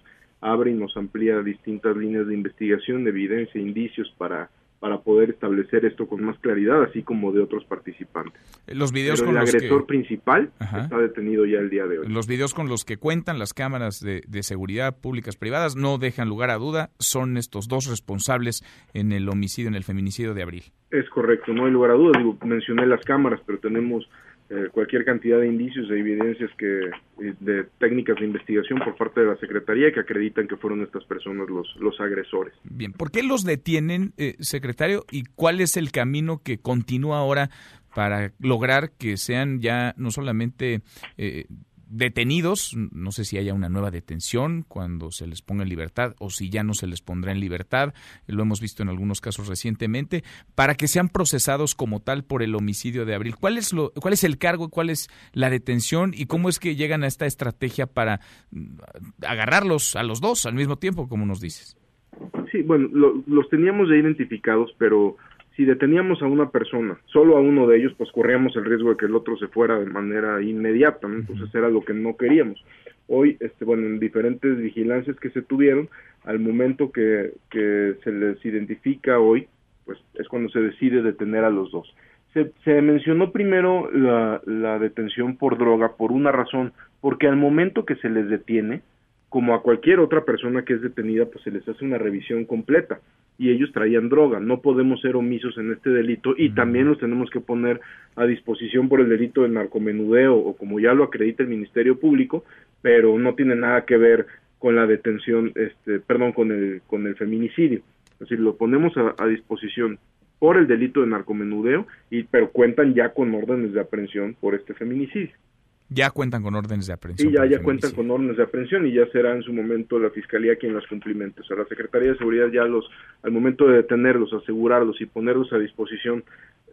abre y nos amplía distintas líneas de investigación, de evidencia, indicios para, para poder establecer esto con más claridad, así como de otros participantes. Los videos Pero con el los agresor que... principal Ajá. está detenido ya el día de hoy. Los videos con los que cuentan las cámaras de, de seguridad públicas privadas no dejan lugar a duda, son estos dos responsables en el homicidio, en el feminicidio de abril. Es correcto, no hay lugar a dudas. Digo, mencioné las cámaras, pero tenemos eh, cualquier cantidad de indicios e evidencias que eh, de técnicas de investigación por parte de la Secretaría que acreditan que fueron estas personas los, los agresores. Bien, ¿por qué los detienen, eh, secretario? ¿Y cuál es el camino que continúa ahora para lograr que sean ya no solamente eh, detenidos, no sé si haya una nueva detención cuando se les ponga en libertad o si ya no se les pondrá en libertad, lo hemos visto en algunos casos recientemente, para que sean procesados como tal por el homicidio de abril. ¿Cuál es, lo, cuál es el cargo, cuál es la detención y cómo es que llegan a esta estrategia para mm, agarrarlos a los dos al mismo tiempo, como nos dices? Sí, bueno, lo- los teníamos ya identificados, pero si deteníamos a una persona, solo a uno de ellos, pues corríamos el riesgo de que el otro se fuera de manera inmediata, ¿no? entonces era lo que no queríamos. Hoy, este, bueno, en diferentes vigilancias que se tuvieron, al momento que, que se les identifica hoy, pues es cuando se decide detener a los dos. Se, se mencionó primero la, la detención por droga por una razón, porque al momento que se les detiene, como a cualquier otra persona que es detenida, pues se les hace una revisión completa y ellos traían droga. No podemos ser omisos en este delito y también los tenemos que poner a disposición por el delito de narcomenudeo o como ya lo acredita el Ministerio Público, pero no tiene nada que ver con la detención, este, perdón, con el con el feminicidio. Es decir, lo ponemos a, a disposición por el delito de narcomenudeo y pero cuentan ya con órdenes de aprehensión por este feminicidio. Ya cuentan con órdenes de aprehensión. Sí, ya, ya cuentan con órdenes de aprehensión y ya será en su momento la Fiscalía quien las cumplimente. O sea, la Secretaría de Seguridad ya los, al momento de detenerlos, asegurarlos y ponerlos a disposición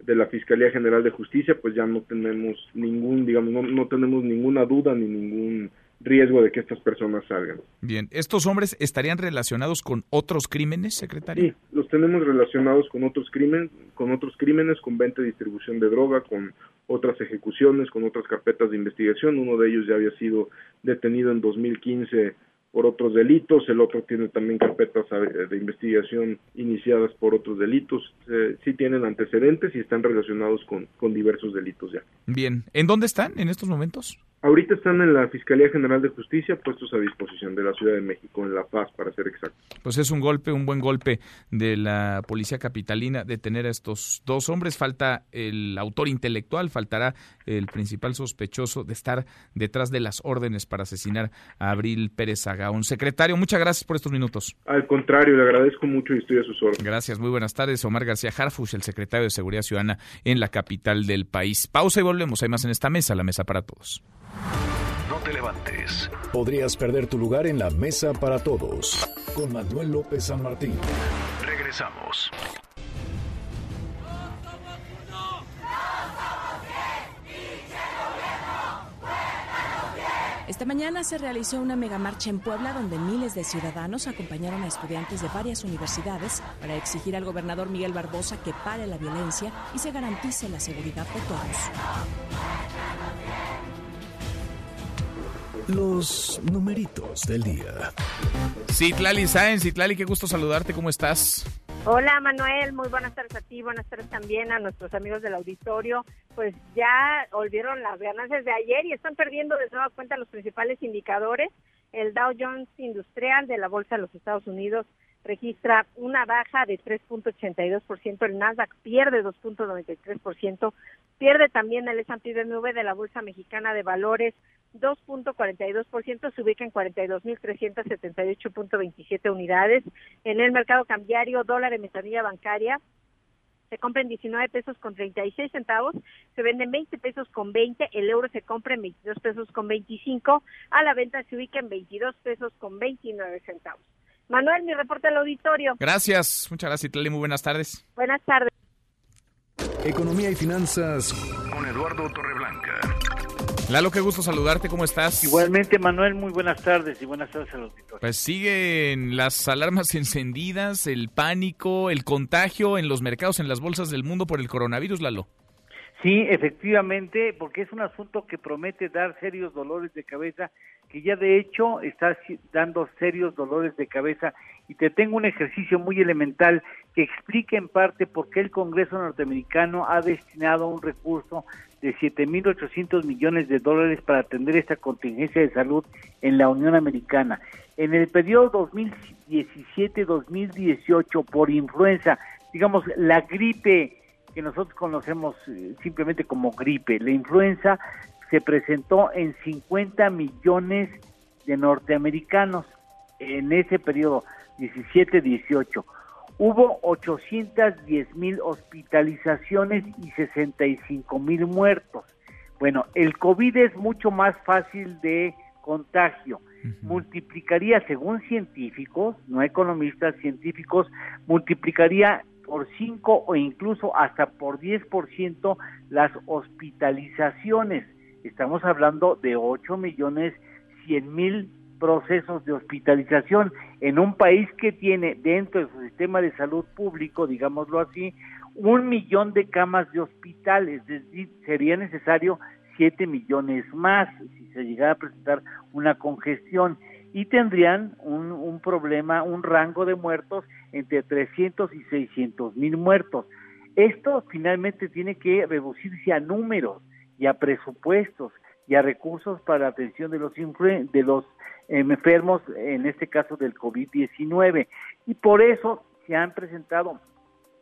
de la Fiscalía General de Justicia, pues ya no tenemos ningún, digamos, no, no tenemos ninguna duda ni ningún riesgo de que estas personas salgan. Bien, ¿estos hombres estarían relacionados con otros crímenes, secretario? Sí, los tenemos relacionados con otros crímenes, con otros crímenes, con venta y distribución de droga, con otras ejecuciones, con otras carpetas de investigación. Uno de ellos ya había sido detenido en 2015 por otros delitos, el otro tiene también carpetas eh, de investigación iniciadas por otros delitos. Eh, sí tienen antecedentes y están relacionados con, con diversos delitos ya. Bien, ¿en dónde están en estos momentos? Ahorita están en la Fiscalía General de Justicia puestos a disposición de la Ciudad de México, en La Paz, para ser exacto. Pues es un golpe, un buen golpe de la policía capitalina detener a estos dos hombres. Falta el autor intelectual, faltará el principal sospechoso de estar detrás de las órdenes para asesinar a Abril Pérez Agaón. Secretario, muchas gracias por estos minutos. Al contrario, le agradezco mucho y estoy a sus órdenes. Gracias, muy buenas tardes. Omar García Harfush, el secretario de Seguridad Ciudadana en la capital del país. Pausa y volvemos. Hay más en esta mesa, la mesa para todos. No te levantes. Podrías perder tu lugar en la mesa para todos. Con Manuel López San Martín. Regresamos. Esta mañana se realizó una megamarcha en Puebla donde miles de ciudadanos acompañaron a estudiantes de varias universidades para exigir al gobernador Miguel Barbosa que pare la violencia y se garantice la seguridad de todos. Los numeritos del día. Citlali Sáenz, Citlali, qué gusto saludarte, ¿cómo estás? Hola Manuel, muy buenas tardes a ti, buenas tardes también a nuestros amigos del auditorio. Pues ya volvieron las ganancias de ayer y están perdiendo de nueva cuenta los principales indicadores. El Dow Jones Industrial de la Bolsa de los Estados Unidos registra una baja de 3.82%, el Nasdaq pierde 2.93%, pierde también el S&P BMW de la Bolsa Mexicana de Valores 2.42%, se ubica en 42.378.27 unidades. En el mercado cambiario, dólar en ventanilla bancaria se compra en 19 pesos con 36 centavos, se vende en 20 pesos con 20, el euro se compra en 22 pesos con 25, a la venta se ubica en 22 pesos con 29 centavos. Manuel, mi reporte al auditorio. Gracias, muchas gracias, Citlali, muy buenas tardes. Buenas tardes. Economía y finanzas con Eduardo Torreblanca. Lalo, qué gusto saludarte, ¿cómo estás? Igualmente, Manuel, muy buenas tardes y buenas tardes a los auditores. Pues siguen las alarmas [LAUGHS] encendidas, el pánico, el contagio en los mercados, en las bolsas del mundo por el coronavirus, Lalo. Sí, efectivamente, porque es un asunto que promete dar serios dolores de cabeza, que ya de hecho está dando serios dolores de cabeza. Y te tengo un ejercicio muy elemental que explica en parte por qué el Congreso norteamericano ha destinado un recurso de 7.800 millones de dólares para atender esta contingencia de salud en la Unión Americana. En el periodo 2017-2018, por influenza, digamos, la gripe que nosotros conocemos eh, simplemente como gripe. La influenza se presentó en 50 millones de norteamericanos en ese periodo 17-18. Hubo 810 mil hospitalizaciones y 65 mil muertos. Bueno, el COVID es mucho más fácil de contagio. Multiplicaría, según científicos, no economistas, científicos, multiplicaría por 5 o incluso hasta por 10% las hospitalizaciones. Estamos hablando de 8 millones 100 mil procesos de hospitalización en un país que tiene dentro de su sistema de salud público, digámoslo así, un millón de camas de hospital, es decir, sería necesario 7 millones más si se llegara a presentar una congestión. Y tendrían un, un problema, un rango de muertos entre 300 y 600 mil muertos. Esto finalmente tiene que reducirse a números y a presupuestos y a recursos para la atención de los, de los enfermos, en este caso del COVID-19. Y por eso se han presentado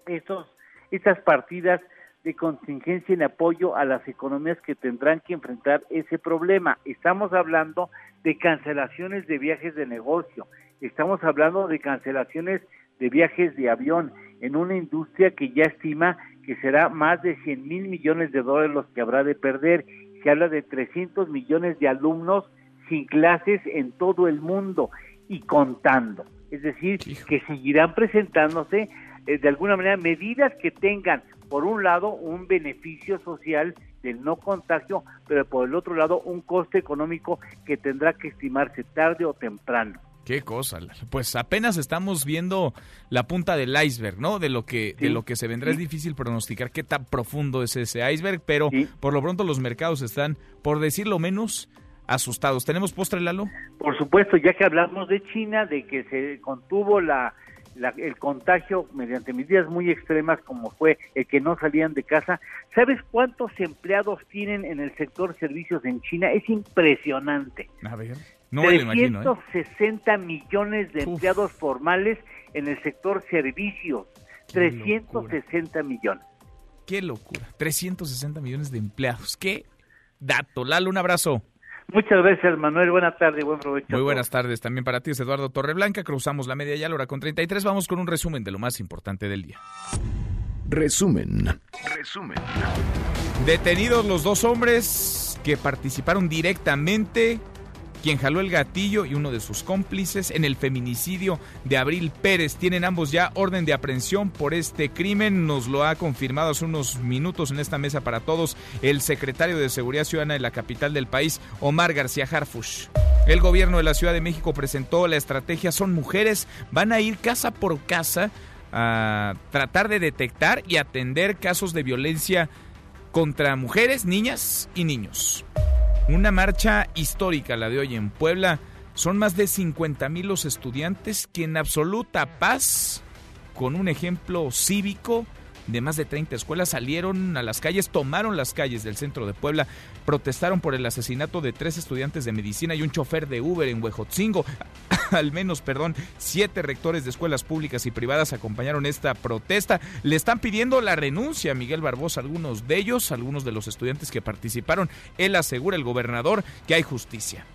estos, estas partidas de contingencia en apoyo a las economías que tendrán que enfrentar ese problema. Estamos hablando de cancelaciones de viajes de negocio, estamos hablando de cancelaciones de viajes de avión en una industria que ya estima que será más de 100 mil millones de dólares los que habrá de perder. Se habla de 300 millones de alumnos sin clases en todo el mundo y contando. Es decir, que seguirán presentándose eh, de alguna manera medidas que tengan, por un lado, un beneficio social del no contagio, pero por el otro lado, un coste económico que tendrá que estimarse tarde o temprano. Qué cosa. Pues apenas estamos viendo la punta del iceberg, ¿no? De lo que de lo que se vendrá es difícil pronosticar qué tan profundo es ese iceberg, pero por lo pronto los mercados están, por decirlo menos, asustados. ¿Tenemos postre, Lalo? Por supuesto, ya que hablamos de China, de que se contuvo la, el contagio mediante medidas muy extremas como fue el que no salían de casa. ¿Sabes cuántos empleados tienen en el sector servicios en China? Es impresionante. A ver. No 360 ¿eh? millones de empleados formales en el sector servicios. 360 millones. Qué locura. 360 millones de empleados. Qué dato. Lalo, un abrazo. Muchas gracias, Manuel. Buenas tardes, buen provecho. Muy buenas tardes también para ti, es Eduardo Torreblanca. Cruzamos la media ya a la hora con 33. Vamos con un resumen de lo más importante del día. Resumen. Resumen. Detenidos los dos hombres que participaron directamente quien jaló el gatillo y uno de sus cómplices en el feminicidio de Abril Pérez. Tienen ambos ya orden de aprehensión por este crimen. Nos lo ha confirmado hace unos minutos en esta mesa para todos el secretario de Seguridad Ciudadana de la capital del país, Omar García Harfush. El gobierno de la Ciudad de México presentó la estrategia Son Mujeres. Van a ir casa por casa a tratar de detectar y atender casos de violencia contra mujeres, niñas y niños. Una marcha histórica la de hoy en Puebla. Son más de 50 mil los estudiantes que en absoluta paz, con un ejemplo cívico de más de 30 escuelas, salieron a las calles, tomaron las calles del centro de Puebla, protestaron por el asesinato de tres estudiantes de medicina y un chofer de Uber en Huejotzingo. [LAUGHS] Al menos, perdón, siete rectores de escuelas públicas y privadas acompañaron esta protesta. Le están pidiendo la renuncia a Miguel Barbosa, algunos de ellos, algunos de los estudiantes que participaron. Él asegura, el gobernador, que hay justicia.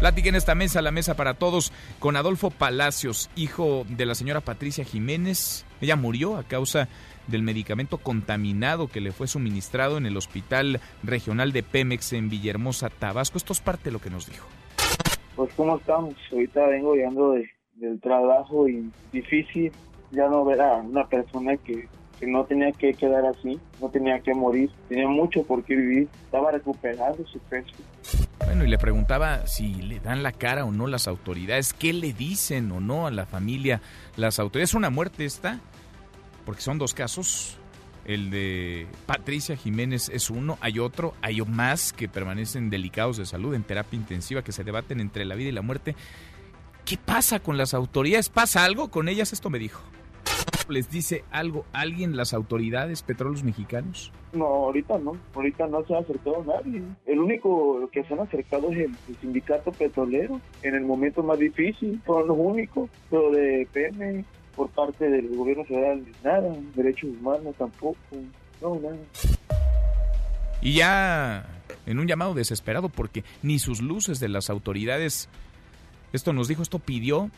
Platique en esta mesa, la mesa para todos, con Adolfo Palacios, hijo de la señora Patricia Jiménez. Ella murió a causa del medicamento contaminado que le fue suministrado en el Hospital Regional de Pemex en Villahermosa, Tabasco. Esto es parte de lo que nos dijo. Pues cómo estamos, ahorita vengo llegando de, del trabajo y difícil ya no ver a una persona que, que no tenía que quedar así, no tenía que morir, tenía mucho por qué vivir, estaba recuperando su peso. Bueno, y le preguntaba si le dan la cara o no las autoridades, qué le dicen o no a la familia las autoridades. ¿Es una muerte esta? porque son dos casos. El de Patricia Jiménez es uno, hay otro, hay más que permanecen delicados de salud en terapia intensiva que se debaten entre la vida y la muerte. ¿Qué pasa con las autoridades? ¿Pasa algo con ellas? Esto me dijo. ¿Les dice algo alguien, las autoridades, petróleos mexicanos? No, ahorita no, ahorita no se ha acercado nadie. El único que se han acercado es el, sindicato petrolero, en el momento más difícil, son los únicos, pero de PM, por parte del gobierno federal, nada, derechos humanos tampoco, no, nada. Y ya en un llamado desesperado porque ni sus luces de las autoridades, esto nos dijo, esto pidió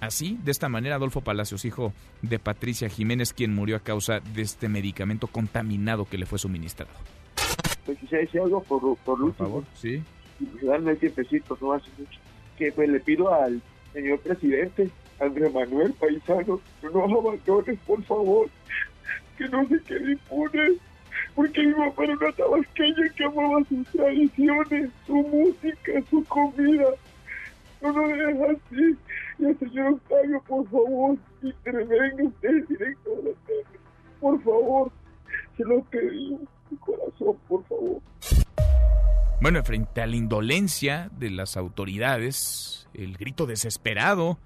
Así, de esta manera, Adolfo Palacios, hijo de Patricia Jiménez, quien murió a causa de este medicamento contaminado que le fue suministrado. Pues si se dice algo por, por, por favor, sí. Darme el tiempecito, no hace mucho. Que pues le pido al señor presidente, Andrés Manuel Paisano, no abandones, por favor, que no se quede impune, porque mi mamá era una tabasqueña que amaba sus tradiciones, su música, su comida. No lo dejes así. Y el señor Octavio, por favor, intervenga usted directo de la tele. Por favor, se lo pedimos, mi corazón, por favor. Bueno, frente a la indolencia de las autoridades, el grito desesperado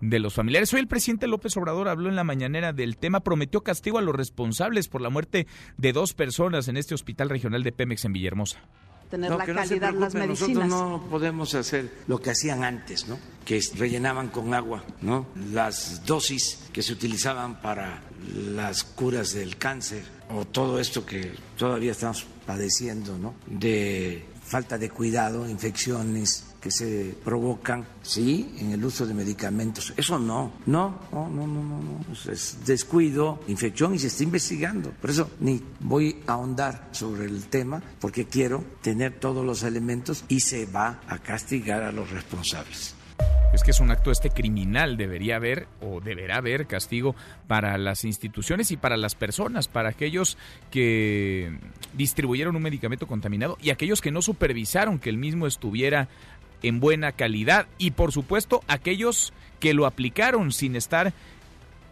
de los familiares. Hoy el presidente López Obrador habló en la mañanera del tema, prometió castigo a los responsables por la muerte de dos personas en este hospital regional de Pemex en Villahermosa tener la calidad las medicinas. Nosotros no podemos hacer lo que hacían antes, ¿no? Que rellenaban con agua, ¿no? Las dosis que se utilizaban para las curas del cáncer o todo esto que todavía estamos padeciendo, ¿no? De falta de cuidado, infecciones, se provocan, sí, en el uso de medicamentos. Eso no, no, no, no, no, no, es descuido, infección y se está investigando. Por eso ni voy a ahondar sobre el tema porque quiero tener todos los elementos y se va a castigar a los responsables es que es un acto este criminal, debería haber o deberá haber castigo para las instituciones y para las personas, para aquellos que distribuyeron un medicamento contaminado y aquellos que no supervisaron que el mismo estuviera en buena calidad y por supuesto aquellos que lo aplicaron sin estar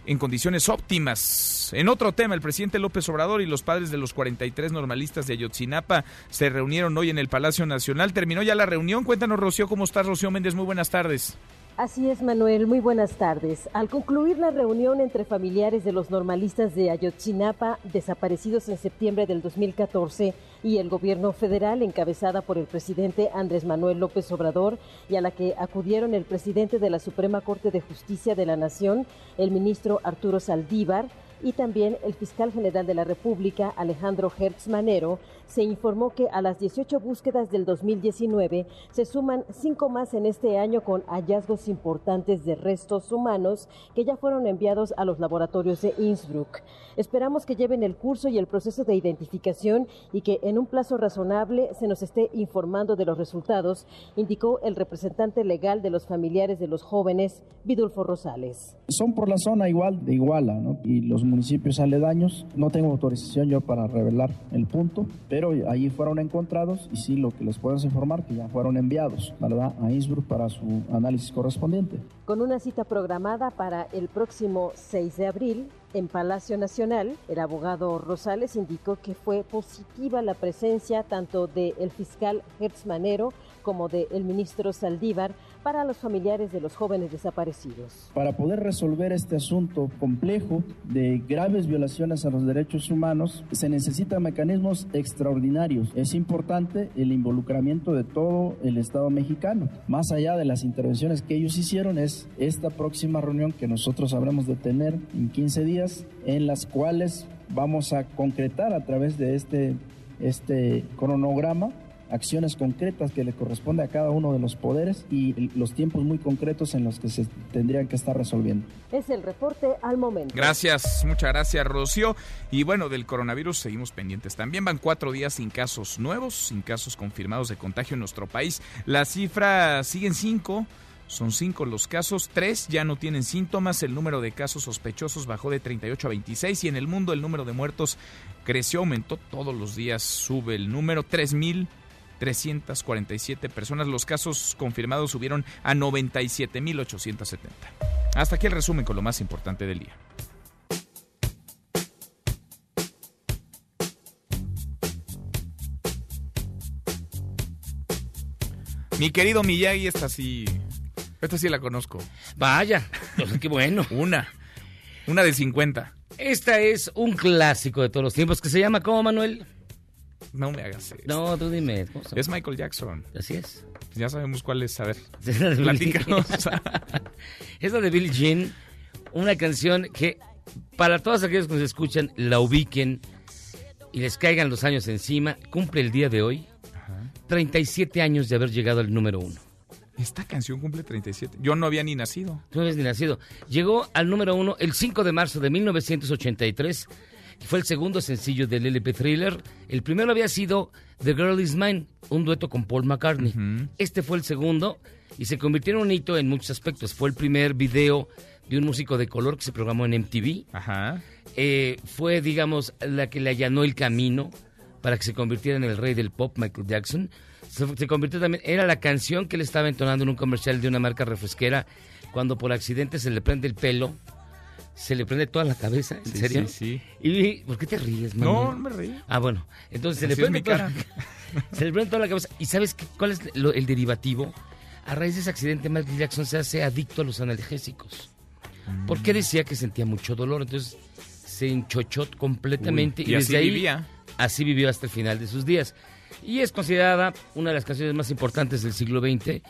en condiciones óptimas. En otro tema, el presidente López Obrador y los padres de los 43 normalistas de Ayotzinapa se reunieron hoy en el Palacio Nacional. Terminó ya la reunión. Cuéntanos, Rocío, ¿cómo estás, Rocío Méndez? Muy buenas tardes. Así es, Manuel. Muy buenas tardes. Al concluir la reunión entre familiares de los normalistas de Ayotzinapa, desaparecidos en septiembre del 2014, y el gobierno federal, encabezada por el presidente Andrés Manuel López Obrador, y a la que acudieron el presidente de la Suprema Corte de Justicia de la Nación, el ministro Arturo Saldívar, y también el fiscal general de la República, Alejandro Hertz Manero, se informó que a las 18 búsquedas del 2019 se suman cinco más en este año con hallazgos importantes de restos humanos que ya fueron enviados a los laboratorios de Innsbruck. Esperamos que lleven el curso y el proceso de identificación y que en un plazo razonable se nos esté informando de los resultados, indicó el representante legal de los familiares de los jóvenes, Vidulfo Rosales. Son por la zona igual de Iguala y los municipios aledaños. No tengo autorización yo para revelar el punto, pero allí fueron encontrados y sí lo que les podemos informar que ya fueron enviados, ¿verdad? A Innsbruck para su análisis correspondiente. Con una cita programada para el próximo 6 de abril, en Palacio Nacional, el abogado Rosales indicó que fue positiva la presencia tanto del fiscal Hertz Manero como del ministro Saldívar para los familiares de los jóvenes desaparecidos. Para poder resolver este asunto complejo de graves violaciones a los derechos humanos, se necesitan mecanismos extraordinarios. Es importante el involucramiento de todo el Estado mexicano. Más allá de las intervenciones que ellos hicieron, es esta próxima reunión que nosotros habremos de tener en 15 días, en las cuales vamos a concretar a través de este, este cronograma acciones concretas que le corresponde a cada uno de los poderes y los tiempos muy concretos en los que se tendrían que estar resolviendo. Es el reporte al momento. Gracias, muchas gracias Rocío. Y bueno, del coronavirus seguimos pendientes. También van cuatro días sin casos nuevos, sin casos confirmados de contagio en nuestro país. La cifra sigue en cinco. Son cinco los casos, tres ya no tienen síntomas, el número de casos sospechosos bajó de 38 a 26 y en el mundo el número de muertos creció, aumentó, todos los días sube el número, 3.000 347 personas. Los casos confirmados subieron a 97.870. Hasta aquí el resumen con lo más importante del día. Mi querido Miyagi, esta sí. Esta sí la conozco. Vaya, qué bueno. [LAUGHS] Una. Una de 50. Esta es un clásico de todos los tiempos que se llama ¿cómo, Manuel? No me hagas eso. No, tú dime. Es Michael Jackson. Así es. Ya sabemos cuál es. A ver, [LAUGHS] platícanos. [LAUGHS] es la de Billie Jean. Una canción que para todos aquellos que nos escuchan la ubiquen y les caigan los años encima, cumple el día de hoy 37 años de haber llegado al número uno. Esta canción cumple 37. Yo no había ni nacido. Tú no habías ni nacido. Llegó al número uno el 5 de marzo de 1983. Fue el segundo sencillo del LP Thriller. El primero había sido The Girl Is Mine, un dueto con Paul McCartney. Este fue el segundo y se convirtió en un hito en muchos aspectos. Fue el primer video de un músico de color que se programó en MTV. Ajá. Eh, fue, digamos, la que le allanó el camino para que se convirtiera en el rey del pop, Michael Jackson. Se, convirtió también, era la canción que él estaba entonando en un comercial de una marca refresquera cuando por accidente se le prende el pelo, se le prende toda la cabeza, ¿en serio? Sí, sí. ¿Y por qué te ríes, No, no me río. Ah, bueno, entonces se le prende toda, [LAUGHS] se le prende toda la cabeza. ¿Y sabes qué, cuál es el derivativo? A raíz de ese accidente, Michael Jackson se hace adicto a los analgésicos. Porque mm. decía que sentía mucho dolor, entonces se enchochó completamente y, desde ahí vivía. así vivió hasta el final de sus días. Y es considerada una de las canciones más importantes del siglo XX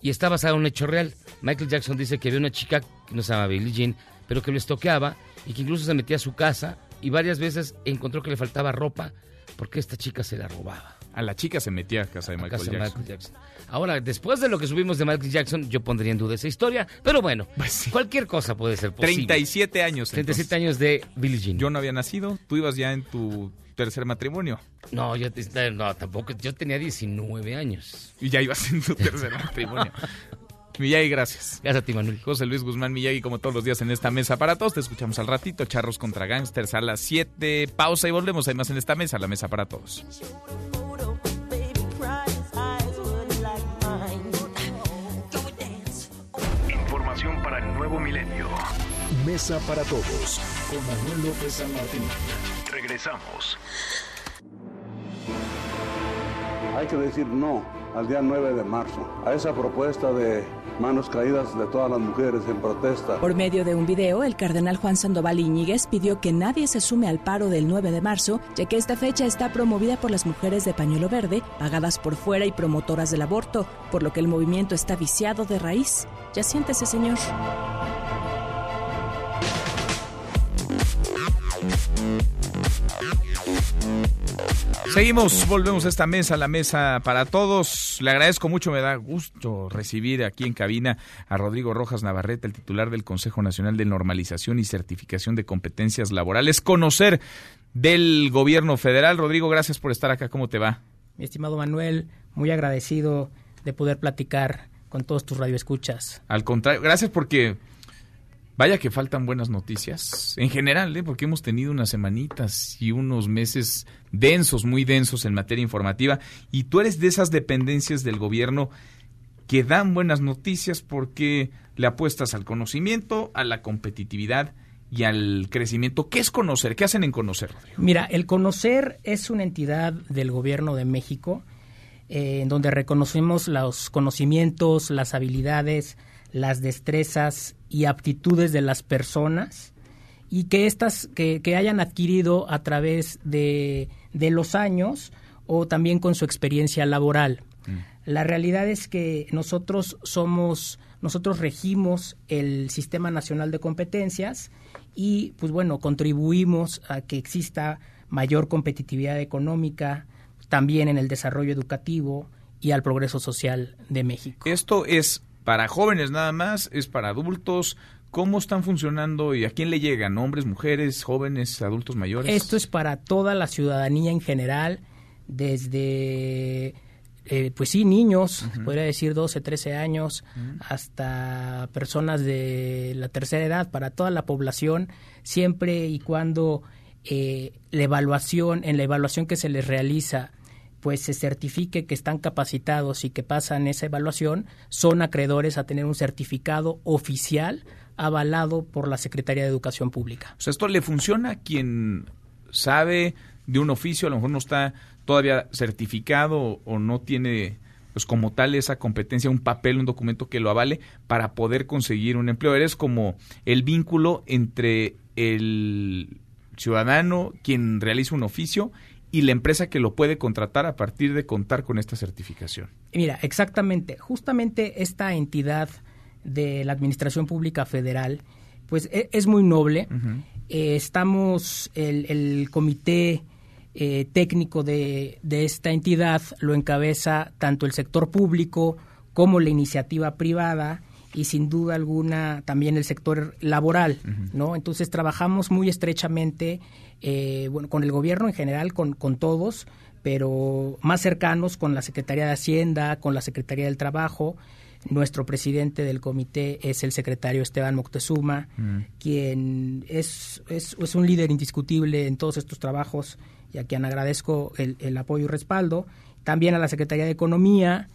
y está basada en un hecho real. Michael Jackson dice que había una chica que no se llama Billie Jean, pero que lo estoqueaba y que incluso se metía a su casa y varias veces encontró que le faltaba ropa porque esta chica se la robaba. A la chica se metía a casa de Michael, Jackson. Ahora, después de lo que subimos de Michael Jackson, yo pondría en duda esa historia. Pero bueno, pues cualquier cosa puede ser posible. 37 años. 37 años de Billie Jean. Yo no había nacido. Tú ibas ya en tu tercer matrimonio. No, yo no, tampoco. Yo tenía 19 años. Y ya ibas en tu tercer matrimonio. [LAUGHS] Miyagi, gracias. Gracias a ti, Manuel. José Luis Guzmán Miyagi, como todos los días en esta mesa para todos. Te escuchamos al ratito. Charros contra Gangsters a las 7. Pausa y volvemos. Hay más en esta mesa, la mesa para todos. Información para el nuevo milenio. Mesa para todos. Con Manuel López San Martín. Regresamos. Hay que decir no al día 9 de marzo, a esa propuesta de manos caídas de todas las mujeres en protesta. Por medio de un video, el cardenal Juan Sandoval Iñiguez pidió que nadie se sume al paro del 9 de marzo, ya que esta fecha está promovida por las mujeres de pañuelo verde, pagadas por fuera y promotoras del aborto, por lo que el movimiento está viciado de raíz. Ya siéntese, señor. Seguimos, volvemos a esta mesa, la mesa para todos. Le agradezco mucho, me da gusto recibir aquí en cabina a Rodrigo Rojas Navarrete, el titular del Consejo Nacional de Normalización y Certificación de Competencias Laborales. Conocer del gobierno federal. Rodrigo, gracias por estar acá. ¿Cómo te va? Mi estimado Manuel, muy agradecido de poder platicar con todos tus radioescuchas. Al contrario, gracias porque Vaya que faltan buenas noticias, en general, ¿eh? porque hemos tenido unas semanitas y unos meses densos, muy densos en materia informativa, y tú eres de esas dependencias del gobierno que dan buenas noticias porque le apuestas al conocimiento, a la competitividad y al crecimiento. ¿Qué es conocer? ¿Qué hacen en conocer, Mira, el conocer es una entidad del gobierno de México eh, en donde reconocemos los conocimientos, las habilidades, las destrezas y aptitudes de las personas y que estas que, hayan adquirido a través de, de, los años o también con su experiencia laboral. Mm. La realidad es que nosotros somos, nosotros regimos el Sistema Nacional de Competencias y, pues bueno, contribuimos a que exista mayor competitividad económica, también en el desarrollo educativo y al progreso social de México. Esto es para jóvenes nada más, es para adultos. ¿Cómo están funcionando y a quién le llegan? ¿Hombres, mujeres, jóvenes, adultos mayores? Esto es para toda la ciudadanía en general, desde, eh, pues sí, niños, podría decir 12, 13 años, hasta personas de la tercera edad, para toda la población, siempre y cuando eh, la evaluación, en la evaluación que se les realiza, pues se certifique que están capacitados y que pasan esa evaluación, son acreedores a tener un certificado oficial avalado por la Secretaría de Educación Pública. Esto le funciona a quien sabe de un oficio, a lo mejor no está todavía certificado o no tiene pues como tal esa competencia, un papel, un documento que lo avale para poder conseguir un empleo. Eres como el vínculo entre el ciudadano, quien realiza un oficio, y la empresa que lo puede contratar a partir de contar con esta certificación. Mira, exactamente, justamente esta entidad de la Administración Pública Federal, pues e, es, muy noble. Eh, estamos, el, comité eh, técnico de, de, esta entidad lo encabeza tanto el sector público como la iniciativa privada y sin duda alguna también el sector laboral, ¿no? Entonces trabajamos muy estrechamente, eh, bueno, con el gobierno en general, con, con todos, pero más cercanos con la Secretaría de Hacienda, con la Secretaría del Trabajo. Nuestro presidente del comité es el secretario Esteban Moctezuma, quien es, es, es, un líder indiscutible en todos estos trabajos y a quien agradezco el, el apoyo y respaldo. También a la Secretaría de Economía,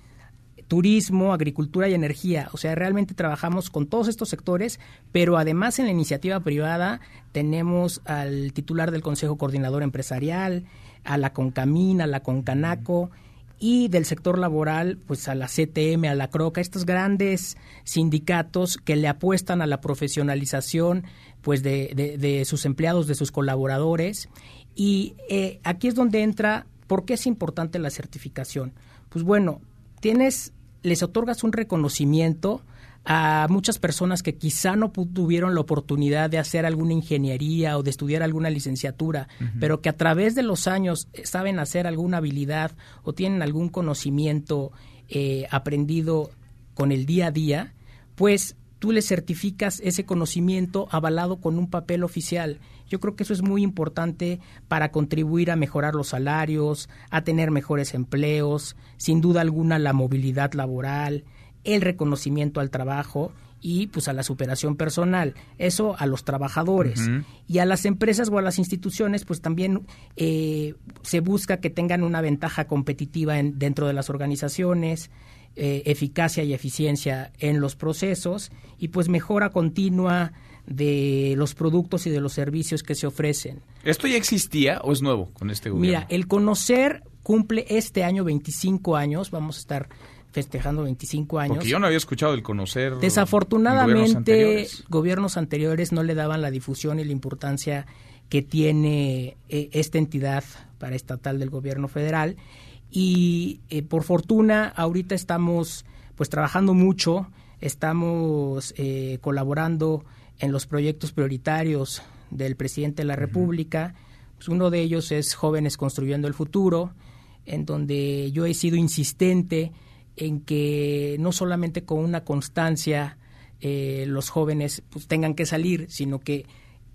turismo, agricultura y energía. O sea, realmente trabajamos con todos estos sectores, pero además en la iniciativa privada tenemos al titular del Consejo Coordinador Empresarial, a la CONCAMIN, a la CONCANACO y del sector laboral, pues a la CTM, a la CROCA, estos grandes sindicatos que le apuestan a la profesionalización pues de, de, sus empleados, de sus colaboradores. Y eh, aquí es donde entra, ¿por qué es importante la certificación? Pues bueno, tienes, les otorgas un reconocimiento a muchas personas que quizá no tuvieron la oportunidad de hacer alguna ingeniería o de estudiar alguna licenciatura, pero que a través de los años saben hacer alguna habilidad o tienen algún conocimiento eh, aprendido con el día a día, pues tú les certificas ese conocimiento avalado con un papel oficial. Yo creo que eso es muy importante para contribuir a mejorar los salarios, a tener mejores empleos, sin duda alguna la movilidad laboral, el reconocimiento al trabajo y pues a la superación personal. Eso a los trabajadores. Y a las empresas o a las instituciones pues también eh, se busca que tengan una ventaja competitiva en, dentro de las organizaciones. Eh, eficacia y eficiencia en los procesos y pues mejora continua de los productos y de los servicios que se ofrecen. ¿Esto ya existía o es nuevo con este gobierno? Mira, el conocer cumple este año 25 años, vamos a estar festejando 25 años. Porque yo no había escuchado el conocer. Desafortunadamente, gobiernos anteriores. no le daban la difusión y la importancia que tiene eh, esta entidad para estatal del gobierno federal y eh, por fortuna ahorita estamos pues trabajando mucho, estamos eh, colaborando en los proyectos prioritarios del presidente de la República. Pues uno de ellos es Jóvenes Construyendo el Futuro, en donde yo he sido insistente en que no solamente con una constancia eh, los jóvenes pues, tengan que salir, sino que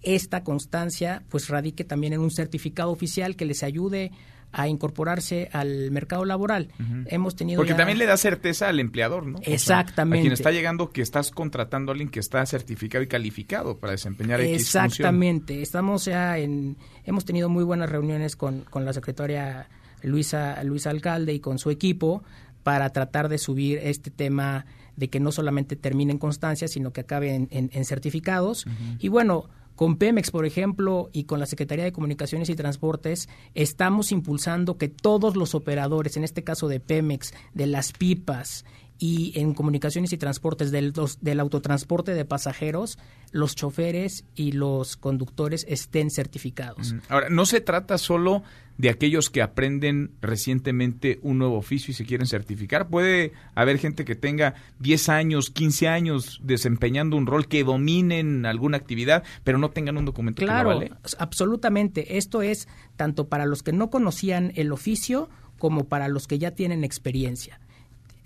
esta constancia pues radique también en un certificado oficial que les ayude a incorporarse al mercado laboral. Hemos tenido Porque también le da certeza al empleador, ¿no? Exactamente. a quien está llegando que estás contratando a alguien que está certificado y calificado para desempeñar X Exactamente. Estamos ya en hemos tenido muy buenas reuniones con, con la secretaria Luisa Luisa Alcalde y con su equipo para tratar de subir este tema de que no solamente termine en constancia, sino que acabe en, certificados. Y bueno, con Pemex, por ejemplo, y con la Secretaría de Comunicaciones y Transportes, estamos impulsando que todos los operadores, en este caso de Pemex, de las pipas y en comunicaciones y transportes del, del autotransporte de pasajeros, los choferes y los conductores estén certificados. Ahora, no se trata solo de aquellos que aprenden recientemente un nuevo oficio y se quieren certificar. Puede haber gente que tenga 10 años, 15 años desempeñando un rol, que dominen alguna actividad, pero no tengan un documento claro, que absolutamente. Esto es tanto para los que no conocían el oficio como para los que ya tienen experiencia.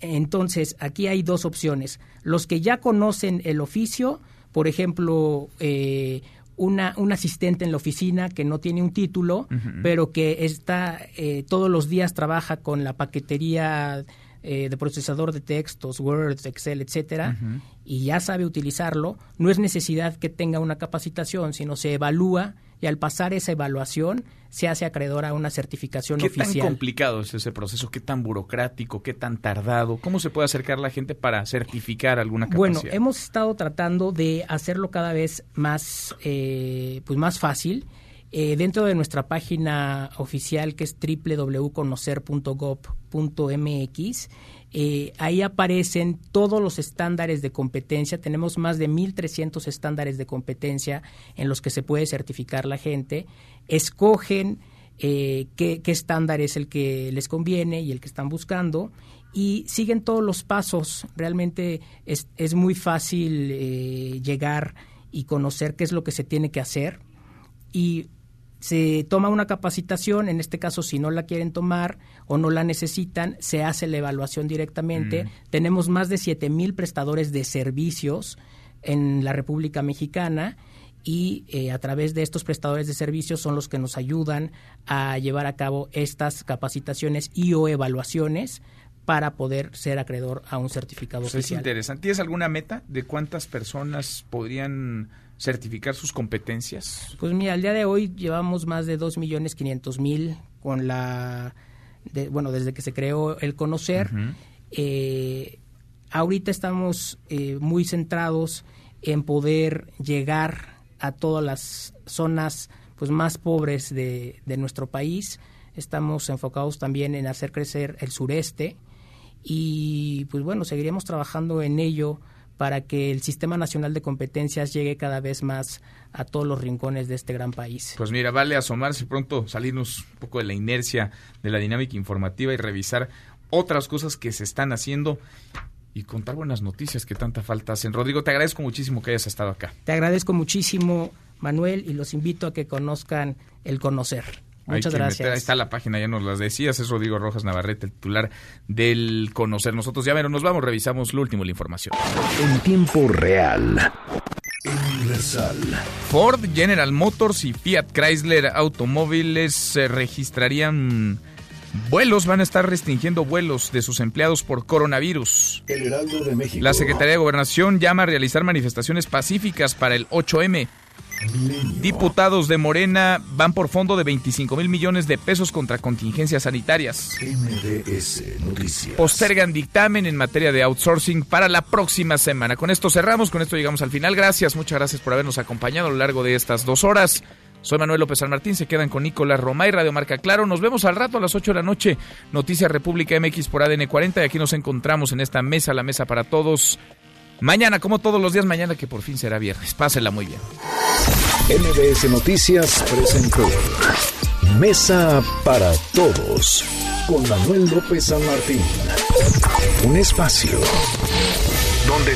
Entonces, aquí hay dos opciones. Los que ya conocen el oficio, por ejemplo, eh, una, un asistente en la oficina que no tiene un título, pero que está eh, todos los días trabaja con la paquetería eh, de procesador de textos, Word, Excel, etcétera, y ya sabe utilizarlo, no es necesidad que tenga una capacitación, sino se evalúa y al pasar esa evaluación se hace acreedor a una certificación oficial. ¿Qué tan complicado es ese proceso? ¿Qué tan burocrático? ¿Qué tan tardado? ¿Cómo se puede acercar la gente para certificar alguna capacidad? Bueno, hemos estado tratando de hacerlo cada vez más, eh, pues más fácil. Eh, dentro de nuestra página oficial que es www.conocer.gov.mx, eh, ahí aparecen todos los estándares de competencia. Tenemos más de 1.300 estándares de competencia en los que se puede certificar la gente. Escogen eh, qué, estándar es el que les conviene y el que están buscando y siguen todos los pasos. Realmente es, es muy fácil eh, llegar y conocer qué es lo que se tiene que hacer y se toma una capacitación, en este caso si no la quieren tomar o no la necesitan, se hace la evaluación directamente. Mm. Tenemos más de 7 mil prestadores de servicios en la República Mexicana y eh, a través de estos prestadores de servicios son los que nos ayudan a llevar a cabo estas capacitaciones y o evaluaciones para poder ser acreedor a un certificado pues oficial. Es interesante. ¿Tienes alguna meta de cuántas personas podrían certificar sus competencias? Pues mira, al día de hoy llevamos más de 2.500.000 con la, bueno, desde que se creó el conocer. Eh, ahorita estamos eh, muy centrados en poder llegar a todas las zonas pues más pobres de, de nuestro país. Estamos enfocados también en hacer crecer el sureste y pues bueno, seguiremos trabajando en ello para que el Sistema Nacional de Competencias llegue cada vez más a todos los rincones de este gran país. Pues mira, vale asomarse pronto, salirnos un poco de la inercia de la dinámica informativa y revisar otras cosas que se están haciendo y contar buenas noticias que tanta falta hacen. Rodrigo, te agradezco muchísimo que hayas estado acá. Te agradezco muchísimo, Manuel, y los invito a que conozcan el conocer. Muchas gracias. ahí está la página, ya nos las decías. Es Rodrigo Rojas Navarrete, el titular del Conocer. Nosotros ya, pero nos vamos, revisamos lo último, la información. En tiempo real. Universal. Ford, General Motors y Fiat Chrysler Automóviles se registrarían vuelos, van a estar restringiendo vuelos de sus empleados por coronavirus. El Heraldo de México. La Secretaría de Gobernación llama a realizar manifestaciones pacíficas para el 8M. Diputados de Morena van por fondo de 25 mil millones de pesos contra contingencias sanitarias. Postergan dictamen en materia de outsourcing para la próxima semana. Con esto cerramos, con esto llegamos al final. Gracias, muchas gracias por habernos acompañado a lo largo de estas dos horas. Soy Manuel López San Martín, se quedan con Nicolás Roma y Radio Marca Claro. Nos vemos al rato a las 8 de la noche. Noticias República MX por ADN 40 y aquí nos encontramos en esta mesa, la mesa para todos. Mañana, como todos los días, mañana que por fin será viernes. Pásela muy bien. MBS Noticias presentó Mesa para Todos con Manuel López San Martín. Un espacio donde